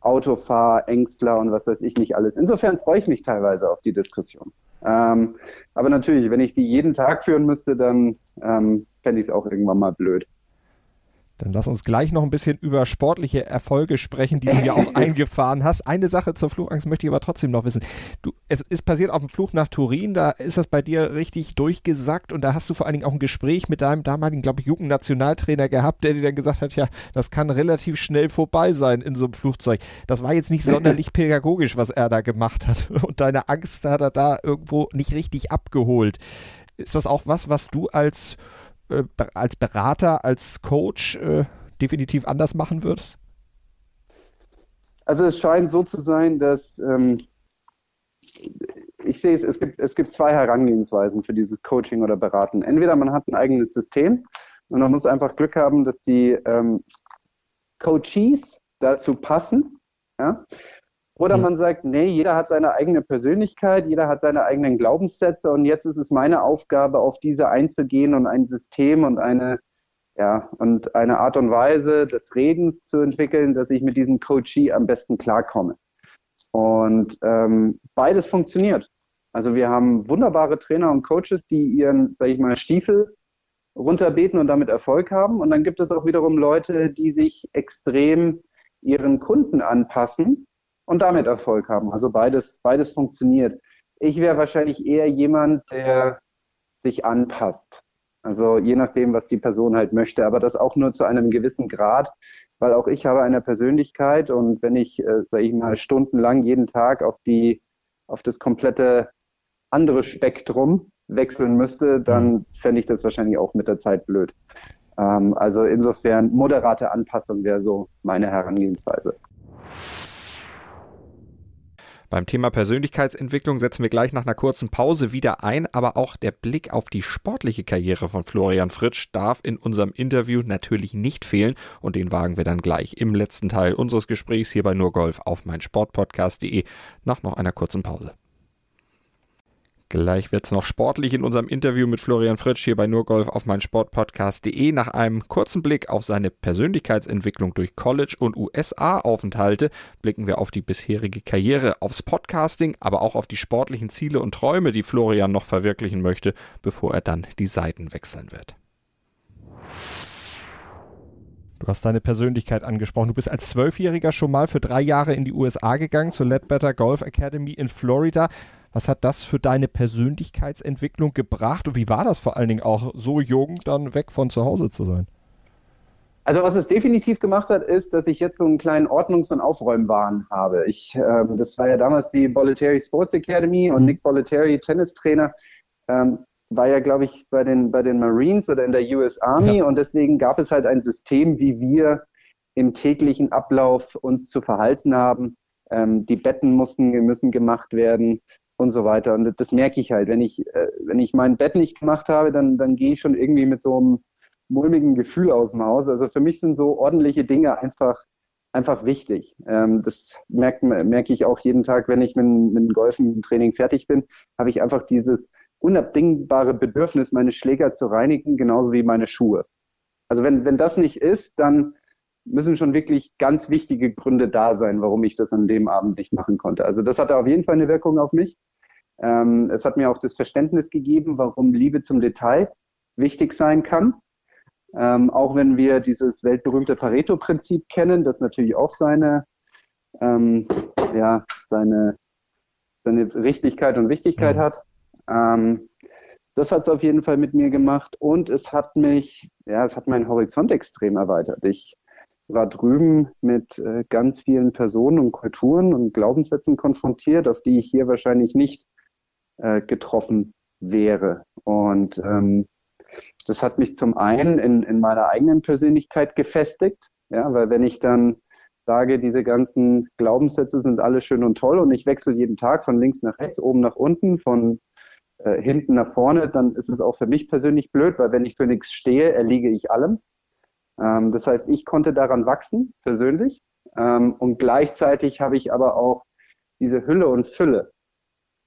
Autofahr, Ängstler und was weiß ich nicht alles. Insofern freue ich mich teilweise auf die Diskussion. Ähm, aber natürlich, wenn ich die jeden Tag führen müsste, dann ähm, fände ich es auch irgendwann mal blöd. Dann lass uns gleich noch ein bisschen über sportliche Erfolge sprechen, die du ja auch eingefahren hast. Eine Sache zur Flugangst möchte ich aber trotzdem noch wissen. Du, es ist passiert auf dem Flug nach Turin, da ist das bei dir richtig durchgesackt und da hast du vor allen Dingen auch ein Gespräch mit deinem damaligen, glaube ich, Jugendnationaltrainer gehabt, der dir dann gesagt hat, ja, das kann relativ schnell vorbei sein in so einem Flugzeug. Das war jetzt nicht sonderlich pädagogisch, was er da gemacht hat und deine Angst hat er da irgendwo nicht richtig abgeholt. Ist das auch was, was du als äh, als Berater, als Coach äh, definitiv anders machen würdest? Also es scheint so zu sein, dass ähm, ich sehe es, es gibt, es gibt zwei Herangehensweisen für dieses Coaching oder Beraten. Entweder man hat ein eigenes System und man muss einfach Glück haben, dass die ähm, Coaches dazu passen. Ja? Oder man sagt, nee, jeder hat seine eigene Persönlichkeit, jeder hat seine eigenen Glaubenssätze und jetzt ist es meine Aufgabe, auf diese einzugehen und ein System und eine, ja, und eine Art und Weise des Redens zu entwickeln, dass ich mit diesem Coachee am besten klarkomme. Und ähm, beides funktioniert. Also wir haben wunderbare Trainer und Coaches, die ihren, sag ich mal, Stiefel runterbeten und damit Erfolg haben. Und dann gibt es auch wiederum Leute, die sich extrem ihren Kunden anpassen und damit Erfolg haben. Also beides, beides funktioniert. Ich wäre wahrscheinlich eher jemand, der sich anpasst. Also je nachdem, was die Person halt möchte, aber das auch nur zu einem gewissen Grad, weil auch ich habe eine Persönlichkeit und wenn ich, äh, sage ich mal, stundenlang jeden Tag auf die, auf das komplette andere Spektrum wechseln müsste, dann mhm. fände ich das wahrscheinlich auch mit der Zeit blöd. Ähm, also insofern moderate Anpassung wäre so meine Herangehensweise. Beim Thema Persönlichkeitsentwicklung setzen wir gleich nach einer kurzen Pause wieder ein, aber auch der Blick auf die sportliche Karriere von Florian Fritsch darf in unserem Interview natürlich nicht fehlen und den wagen wir dann gleich im letzten Teil unseres Gesprächs hier bei Nurgolf auf meinsportpodcast.de nach noch einer kurzen Pause. Gleich wird es noch sportlich in unserem Interview mit Florian Fritsch hier bei Nurgolf auf meinsportpodcast.de. Nach einem kurzen Blick auf seine Persönlichkeitsentwicklung durch College und USA-Aufenthalte blicken wir auf die bisherige Karriere, aufs Podcasting, aber auch auf die sportlichen Ziele und Träume, die Florian noch verwirklichen möchte, bevor er dann die Seiten wechseln wird. Du hast deine Persönlichkeit angesprochen. Du bist als Zwölfjähriger schon mal für drei Jahre in die USA gegangen, zur Ledbetter Golf Academy in Florida. Was hat das für deine Persönlichkeitsentwicklung gebracht und wie war das vor allen Dingen auch, so jung dann weg von zu Hause zu sein? Also was es definitiv gemacht hat, ist, dass ich jetzt so einen kleinen Ordnungs- und Aufräumwahn habe. Ich, ähm, das war ja damals die Bolletary Sports Academy und mhm. Nick Bolletary, Tennistrainer, ähm, war ja, glaube ich, bei den, bei den Marines oder in der US Army ja. und deswegen gab es halt ein System, wie wir im täglichen Ablauf uns zu verhalten haben. Ähm, die Betten mussten, müssen gemacht werden und so weiter. Und das merke ich halt. Wenn ich, äh, wenn ich mein Bett nicht gemacht habe, dann, dann gehe ich schon irgendwie mit so einem mulmigen Gefühl aus dem Haus. Also für mich sind so ordentliche Dinge einfach, einfach wichtig. Ähm, das merke ich auch jeden Tag, wenn ich mit, mit dem Golfen-Training fertig bin, habe ich einfach dieses unabdingbare Bedürfnis, meine Schläger zu reinigen, genauso wie meine Schuhe. Also wenn, wenn das nicht ist, dann müssen schon wirklich ganz wichtige Gründe da sein, warum ich das an dem Abend nicht machen konnte. Also das hatte auf jeden Fall eine Wirkung auf mich. Ähm, es hat mir auch das Verständnis gegeben, warum Liebe zum Detail wichtig sein kann. Ähm, auch wenn wir dieses weltberühmte Pareto-Prinzip kennen, das natürlich auch seine, ähm, ja, seine, seine Richtigkeit und Wichtigkeit mhm. hat. Ähm, das hat es auf jeden Fall mit mir gemacht und es hat mich, ja, es hat meinen Horizont extrem erweitert. Ich war drüben mit äh, ganz vielen Personen und Kulturen und Glaubenssätzen konfrontiert, auf die ich hier wahrscheinlich nicht äh, getroffen wäre. Und ähm, das hat mich zum einen in, in meiner eigenen Persönlichkeit gefestigt, ja, weil wenn ich dann sage, diese ganzen Glaubenssätze sind alle schön und toll und ich wechsle jeden Tag von links nach rechts, oben nach unten, von äh, hinten nach vorne, dann ist es auch für mich persönlich blöd, weil wenn ich für nichts stehe, erliege ich allem. Ähm, das heißt, ich konnte daran wachsen, persönlich. Ähm, und gleichzeitig habe ich aber auch diese Hülle und Fülle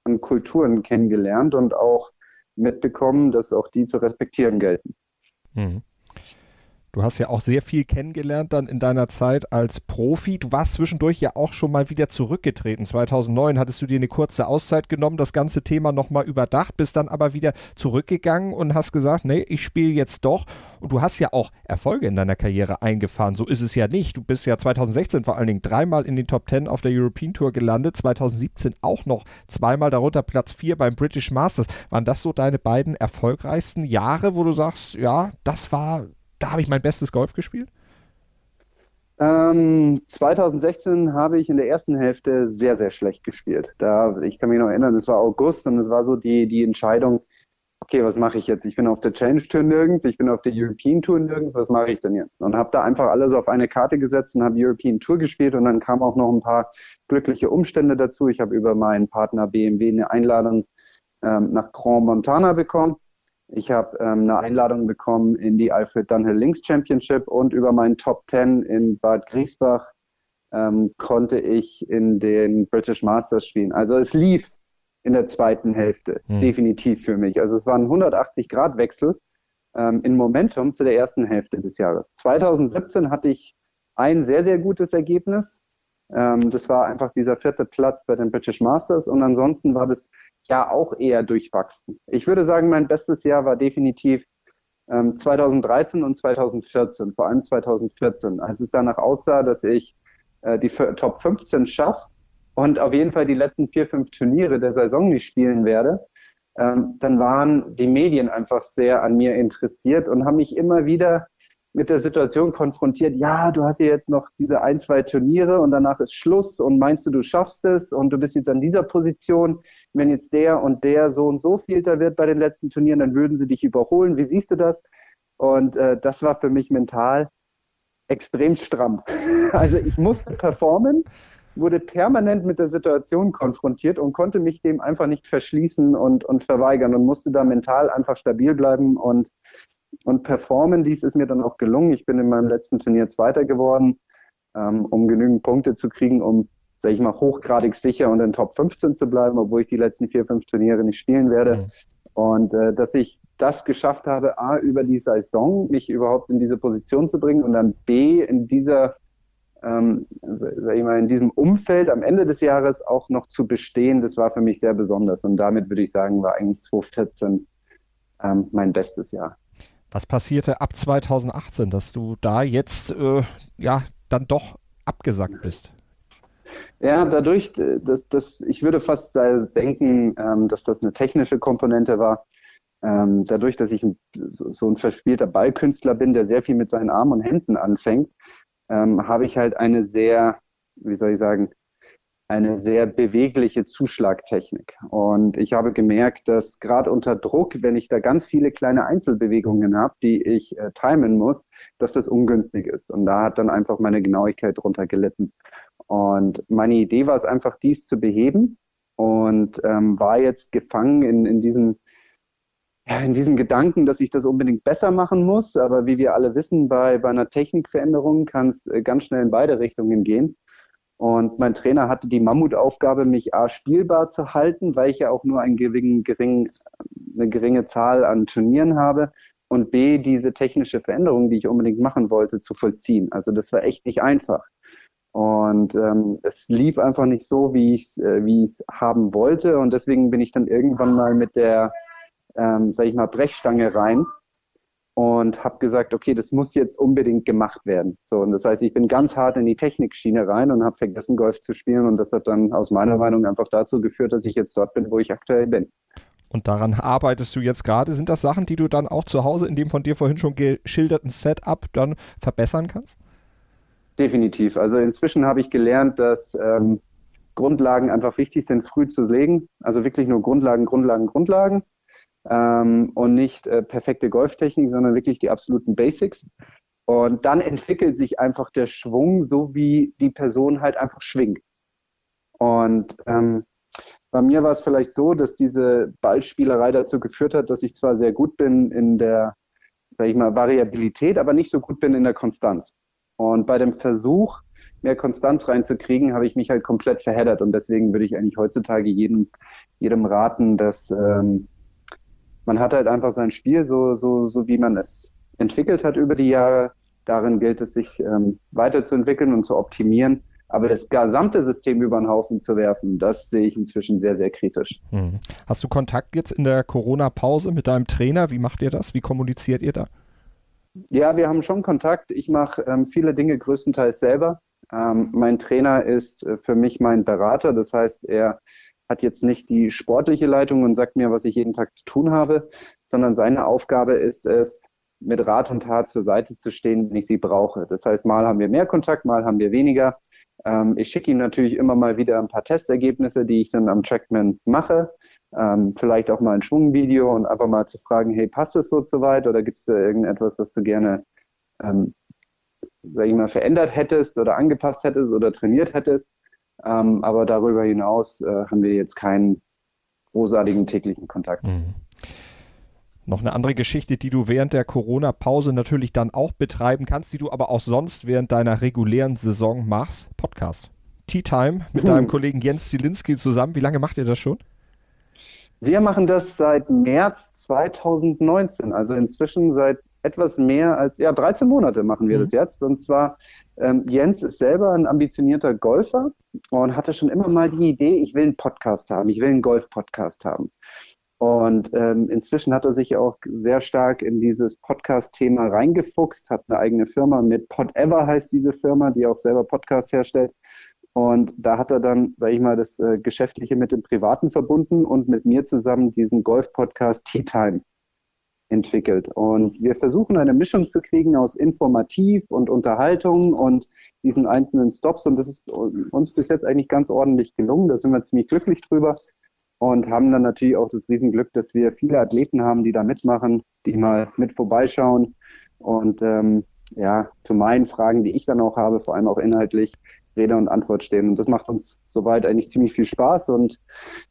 an Kulturen kennengelernt und auch mitbekommen, dass auch die zu respektieren gelten. Mhm. Du hast ja auch sehr viel kennengelernt dann in deiner Zeit als Profi. Du warst zwischendurch ja auch schon mal wieder zurückgetreten. 2009 hattest du dir eine kurze Auszeit genommen, das ganze Thema nochmal überdacht, bist dann aber wieder zurückgegangen und hast gesagt, nee, ich spiele jetzt doch. Und du hast ja auch Erfolge in deiner Karriere eingefahren. So ist es ja nicht. Du bist ja 2016 vor allen Dingen dreimal in den Top 10 auf der European Tour gelandet, 2017 auch noch zweimal, darunter Platz 4 beim British Masters. Waren das so deine beiden erfolgreichsten Jahre, wo du sagst, ja, das war da habe ich mein bestes Golf gespielt? Ähm, 2016 habe ich in der ersten Hälfte sehr, sehr schlecht gespielt. Da, ich kann mich noch erinnern, es war August und es war so die, die Entscheidung, okay, was mache ich jetzt? Ich bin auf der Challenge Tour nirgends, ich bin auf der European Tour nirgends, was mache ich denn jetzt? Und habe da einfach alles auf eine Karte gesetzt und habe European Tour gespielt und dann kamen auch noch ein paar glückliche Umstände dazu. Ich habe über meinen Partner BMW eine Einladung ähm, nach Grand Montana bekommen ich habe ähm, eine Einladung bekommen in die Alfred Dunhill Links Championship und über meinen Top 10 in Bad Griesbach ähm, konnte ich in den British Masters spielen. Also es lief in der zweiten Hälfte, Hm. definitiv für mich. Also es war ein 180-Grad-Wechsel ähm, in Momentum zu der ersten Hälfte des Jahres. 2017 hatte ich ein sehr, sehr gutes Ergebnis. Ähm, das war einfach dieser vierte Platz bei den British Masters und ansonsten war das Jahr auch eher durchwachsen. Ich würde sagen, mein bestes Jahr war definitiv ähm, 2013 und 2014, vor allem 2014, als es danach aussah, dass ich äh, die Top 15 schaffe und auf jeden Fall die letzten vier, fünf Turniere der Saison nicht spielen werde, ähm, dann waren die Medien einfach sehr an mir interessiert und haben mich immer wieder mit der Situation konfrontiert, ja, du hast ja jetzt noch diese ein, zwei Turniere und danach ist Schluss und meinst du, du schaffst es und du bist jetzt an dieser Position. Wenn jetzt der und der so und so Vielter wird bei den letzten Turnieren, dann würden sie dich überholen. Wie siehst du das? Und äh, das war für mich mental extrem stramm. Also ich musste performen, wurde permanent mit der Situation konfrontiert und konnte mich dem einfach nicht verschließen und, und verweigern und musste da mental einfach stabil bleiben und, und performen. Dies ist mir dann auch gelungen. Ich bin in meinem letzten Turnier Zweiter geworden, ähm, um genügend Punkte zu kriegen, um, sag ich mal, hochgradig sicher und in Top 15 zu bleiben, obwohl ich die letzten vier, fünf Turniere nicht spielen werde. Mhm. Und äh, dass ich das geschafft habe, A, über die Saison mich überhaupt in diese Position zu bringen und dann B, in dieser, ähm, sag ich mal, in diesem Umfeld am Ende des Jahres auch noch zu bestehen, das war für mich sehr besonders. Und damit würde ich sagen, war eigentlich 2014 ähm, mein bestes Jahr. Was passierte ab 2018, dass du da jetzt äh, ja dann doch abgesackt bist? Ja, dadurch, äh, dass, dass ich würde fast denken, ähm, dass das eine technische Komponente war. Ähm, dadurch, dass ich so ein verspielter Ballkünstler bin, der sehr viel mit seinen Armen und Händen anfängt, ähm, habe ich halt eine sehr, wie soll ich sagen, eine sehr bewegliche Zuschlagtechnik. Und ich habe gemerkt, dass gerade unter Druck, wenn ich da ganz viele kleine Einzelbewegungen habe, die ich äh, timen muss, dass das ungünstig ist. Und da hat dann einfach meine Genauigkeit drunter gelitten. Und meine Idee war es einfach, dies zu beheben und ähm, war jetzt gefangen in, in diesem in diesem Gedanken, dass ich das unbedingt besser machen muss. Aber wie wir alle wissen, bei, bei einer Technikveränderung kann es äh, ganz schnell in beide Richtungen gehen. Und mein Trainer hatte die Mammutaufgabe, mich A spielbar zu halten, weil ich ja auch nur ein gering, gering, eine geringe Zahl an Turnieren habe. Und B, diese technische Veränderung, die ich unbedingt machen wollte, zu vollziehen. Also das war echt nicht einfach. Und ähm, es lief einfach nicht so, wie ich es äh, wie ich's haben wollte. Und deswegen bin ich dann irgendwann mal mit der, ähm, sag ich mal, Brechstange rein und habe gesagt, okay, das muss jetzt unbedingt gemacht werden. So, und das heißt, ich bin ganz hart in die Technikschiene rein und habe vergessen, Golf zu spielen. Und das hat dann aus meiner Meinung einfach dazu geführt, dass ich jetzt dort bin, wo ich aktuell bin. Und daran arbeitest du jetzt gerade. Sind das Sachen, die du dann auch zu Hause in dem von dir vorhin schon geschilderten Setup dann verbessern kannst? Definitiv. Also inzwischen habe ich gelernt, dass ähm, Grundlagen einfach wichtig sind, früh zu legen. Also wirklich nur Grundlagen, Grundlagen, Grundlagen. Ähm, und nicht äh, perfekte Golftechnik, sondern wirklich die absoluten Basics. Und dann entwickelt sich einfach der Schwung, so wie die Person halt einfach schwingt. Und ähm, bei mir war es vielleicht so, dass diese Ballspielerei dazu geführt hat, dass ich zwar sehr gut bin in der, sag ich mal, Variabilität, aber nicht so gut bin in der Konstanz. Und bei dem Versuch, mehr Konstanz reinzukriegen, habe ich mich halt komplett verheddert. Und deswegen würde ich eigentlich heutzutage jedem, jedem raten, dass ähm, man hat halt einfach sein Spiel, so, so, so wie man es entwickelt hat über die Jahre. Darin gilt es, sich ähm, weiterzuentwickeln und zu optimieren. Aber das gesamte System über den Haufen zu werfen, das sehe ich inzwischen sehr, sehr kritisch. Hm. Hast du Kontakt jetzt in der Corona-Pause mit deinem Trainer? Wie macht ihr das? Wie kommuniziert ihr da? Ja, wir haben schon Kontakt. Ich mache ähm, viele Dinge größtenteils selber. Ähm, mein Trainer ist äh, für mich mein Berater. Das heißt, er hat jetzt nicht die sportliche Leitung und sagt mir, was ich jeden Tag zu tun habe, sondern seine Aufgabe ist es, mit Rat und Tat zur Seite zu stehen, wenn ich sie brauche. Das heißt, mal haben wir mehr Kontakt, mal haben wir weniger. Ähm, ich schicke ihm natürlich immer mal wieder ein paar Testergebnisse, die ich dann am Trackman mache. Ähm, vielleicht auch mal ein Schwungvideo und einfach mal zu fragen, hey, passt es so weit oder gibt es da irgendetwas, was du gerne, ähm, sag ich mal, verändert hättest oder angepasst hättest oder trainiert hättest? Ähm, aber darüber hinaus äh, haben wir jetzt keinen großartigen täglichen Kontakt. Mhm. Noch eine andere Geschichte, die du während der Corona-Pause natürlich dann auch betreiben kannst, die du aber auch sonst während deiner regulären Saison machst. Podcast. Tea Time mit hm. deinem Kollegen Jens Zielinski zusammen. Wie lange macht ihr das schon? Wir machen das seit März 2019, also inzwischen seit etwas mehr als, ja, 13 Monate machen wir mhm. das jetzt. Und zwar, ähm, Jens ist selber ein ambitionierter Golfer und hatte schon immer mal die Idee, ich will einen Podcast haben, ich will einen Golf-Podcast haben. Und ähm, inzwischen hat er sich auch sehr stark in dieses Podcast-Thema reingefuchst, hat eine eigene Firma mit Podever heißt diese Firma, die auch selber Podcasts herstellt. Und da hat er dann, sage ich mal, das äh, Geschäftliche mit dem Privaten verbunden und mit mir zusammen diesen Golf-Podcast Tea Time entwickelt. Und wir versuchen eine Mischung zu kriegen aus Informativ und Unterhaltung und diesen einzelnen Stops. Und das ist uns bis jetzt eigentlich ganz ordentlich gelungen. Da sind wir ziemlich glücklich drüber und haben dann natürlich auch das Riesenglück, dass wir viele Athleten haben, die da mitmachen, die mal mit vorbeischauen und ähm, ja, zu meinen Fragen, die ich dann auch habe, vor allem auch inhaltlich, Rede und Antwort stehen. Und das macht uns soweit eigentlich ziemlich viel Spaß und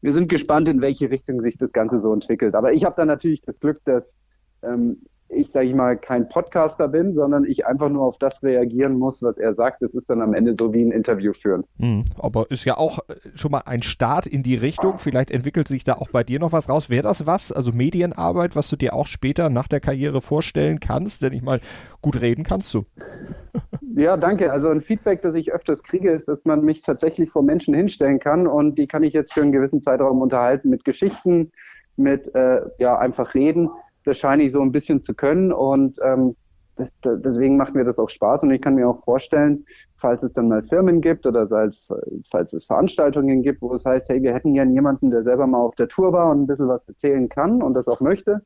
wir sind gespannt, in welche Richtung sich das Ganze so entwickelt. Aber ich habe dann natürlich das Glück, dass ähm, ich, sage ich mal, kein Podcaster bin, sondern ich einfach nur auf das reagieren muss, was er sagt. Das ist dann am Ende so wie ein Interview führen. Mhm, aber ist ja auch äh, schon mal ein Start in die Richtung. Vielleicht entwickelt sich da auch bei dir noch was raus. Wäre das was, also Medienarbeit, was du dir auch später nach der Karriere vorstellen kannst? Denn ich mal, gut reden kannst du. Ja, danke. Also ein Feedback, das ich öfters kriege, ist, dass man mich tatsächlich vor Menschen hinstellen kann und die kann ich jetzt für einen gewissen Zeitraum unterhalten mit Geschichten, mit äh, ja einfach reden das scheine ich so ein bisschen zu können und ähm, das, deswegen macht mir das auch Spaß und ich kann mir auch vorstellen, falls es dann mal Firmen gibt oder falls, falls es Veranstaltungen gibt, wo es heißt, hey, wir hätten gerne jemanden, der selber mal auf der Tour war und ein bisschen was erzählen kann und das auch möchte,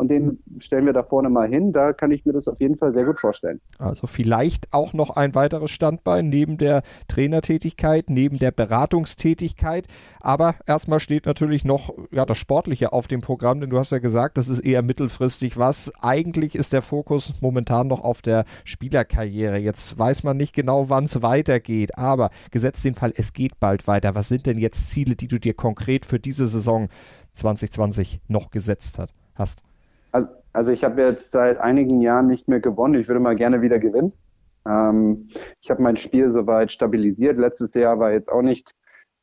und den stellen wir da vorne mal hin. Da kann ich mir das auf jeden Fall sehr gut vorstellen. Also vielleicht auch noch ein weiteres Standbein neben der Trainertätigkeit, neben der Beratungstätigkeit. Aber erstmal steht natürlich noch ja, das Sportliche auf dem Programm, denn du hast ja gesagt, das ist eher mittelfristig was. Eigentlich ist der Fokus momentan noch auf der Spielerkarriere. Jetzt weiß man nicht genau, wann es weitergeht. Aber gesetzt den Fall, es geht bald weiter. Was sind denn jetzt Ziele, die du dir konkret für diese Saison 2020 noch gesetzt hast? Also, ich habe jetzt seit einigen Jahren nicht mehr gewonnen. Ich würde mal gerne wieder gewinnen. Ähm, ich habe mein Spiel soweit stabilisiert. Letztes Jahr war jetzt auch nicht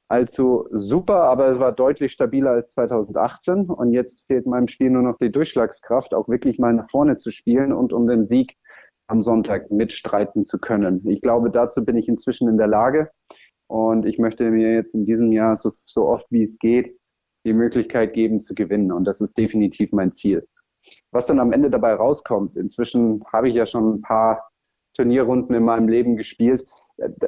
allzu super, aber es war deutlich stabiler als 2018. Und jetzt fehlt meinem Spiel nur noch die Durchschlagskraft, auch wirklich mal nach vorne zu spielen und um den Sieg am Sonntag mitstreiten zu können. Ich glaube, dazu bin ich inzwischen in der Lage. Und ich möchte mir jetzt in diesem Jahr so, so oft wie es geht die Möglichkeit geben zu gewinnen. Und das ist definitiv mein Ziel. Was dann am Ende dabei rauskommt, inzwischen habe ich ja schon ein paar Turnierrunden in meinem Leben gespielt.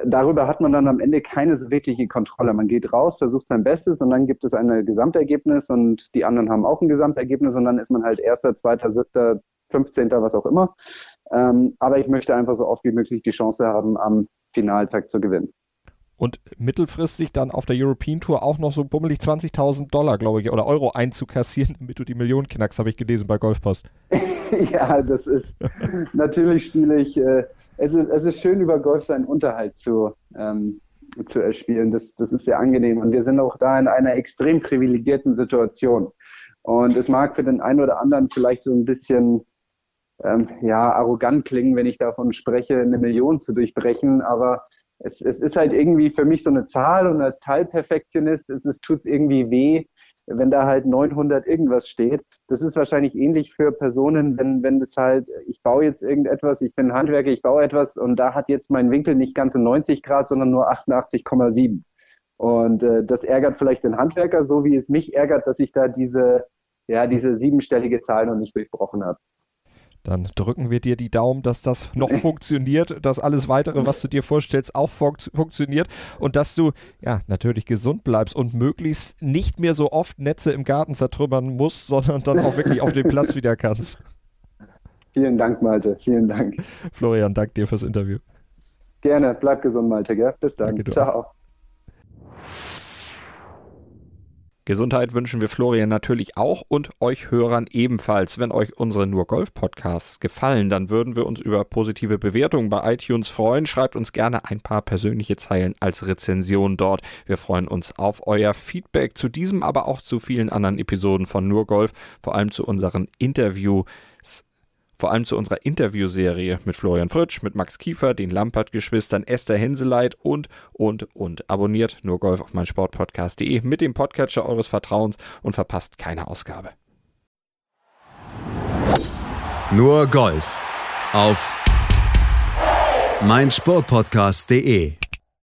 Darüber hat man dann am Ende keine so wirkliche Kontrolle. Man geht raus, versucht sein Bestes und dann gibt es ein Gesamtergebnis und die anderen haben auch ein Gesamtergebnis und dann ist man halt Erster, Zweiter, Siebter, Fünfzehnter, was auch immer. Ähm, aber ich möchte einfach so oft wie möglich die Chance haben, am Finaltag zu gewinnen und mittelfristig dann auf der European Tour auch noch so bummelig 20.000 Dollar, glaube ich, oder Euro einzukassieren, damit du die Millionen knackst, habe ich gelesen bei Golfpost. ja, das ist natürlich schwierig. Äh, es ist, es ist schön, über Golf seinen Unterhalt zu, ähm, zu erspielen. Das, das ist sehr angenehm. Und wir sind auch da in einer extrem privilegierten Situation. Und es mag für den einen oder anderen vielleicht so ein bisschen ähm, ja, arrogant klingen, wenn ich davon spreche, eine Million zu durchbrechen, aber es, es ist halt irgendwie für mich so eine Zahl und als Teilperfektionist es, es tut es irgendwie weh, wenn da halt 900 irgendwas steht. Das ist wahrscheinlich ähnlich für Personen, wenn, wenn das halt, ich baue jetzt irgendetwas, ich bin Handwerker, ich baue etwas und da hat jetzt mein Winkel nicht ganze 90 Grad, sondern nur 88,7. Und äh, das ärgert vielleicht den Handwerker, so wie es mich ärgert, dass ich da diese, ja, diese siebenstellige Zahl noch nicht durchbrochen habe. Dann drücken wir dir die Daumen, dass das noch funktioniert, dass alles weitere, was du dir vorstellst, auch fun funktioniert und dass du ja natürlich gesund bleibst und möglichst nicht mehr so oft Netze im Garten zertrümmern musst, sondern dann auch wirklich auf den Platz wieder kannst. Vielen Dank, Malte. Vielen Dank. Florian, danke dir fürs Interview. Gerne. Bleib gesund, Malte. Gell? Bis dann. Danke, Ciao. Gesundheit wünschen wir Florian natürlich auch und euch Hörern ebenfalls. Wenn euch unsere Nur Golf Podcasts gefallen, dann würden wir uns über positive Bewertungen bei iTunes freuen. Schreibt uns gerne ein paar persönliche Zeilen als Rezension dort. Wir freuen uns auf euer Feedback zu diesem, aber auch zu vielen anderen Episoden von Nur Golf, vor allem zu unseren Interviews vor allem zu unserer Interviewserie mit Florian Fritsch, mit Max Kiefer, den Lampert-Geschwistern, Esther Henseleit und, und, und. Abonniert nur Golf auf meinsportpodcast.de mit dem Podcatcher eures Vertrauens und verpasst keine Ausgabe. Nur Golf auf meinsportpodcast.de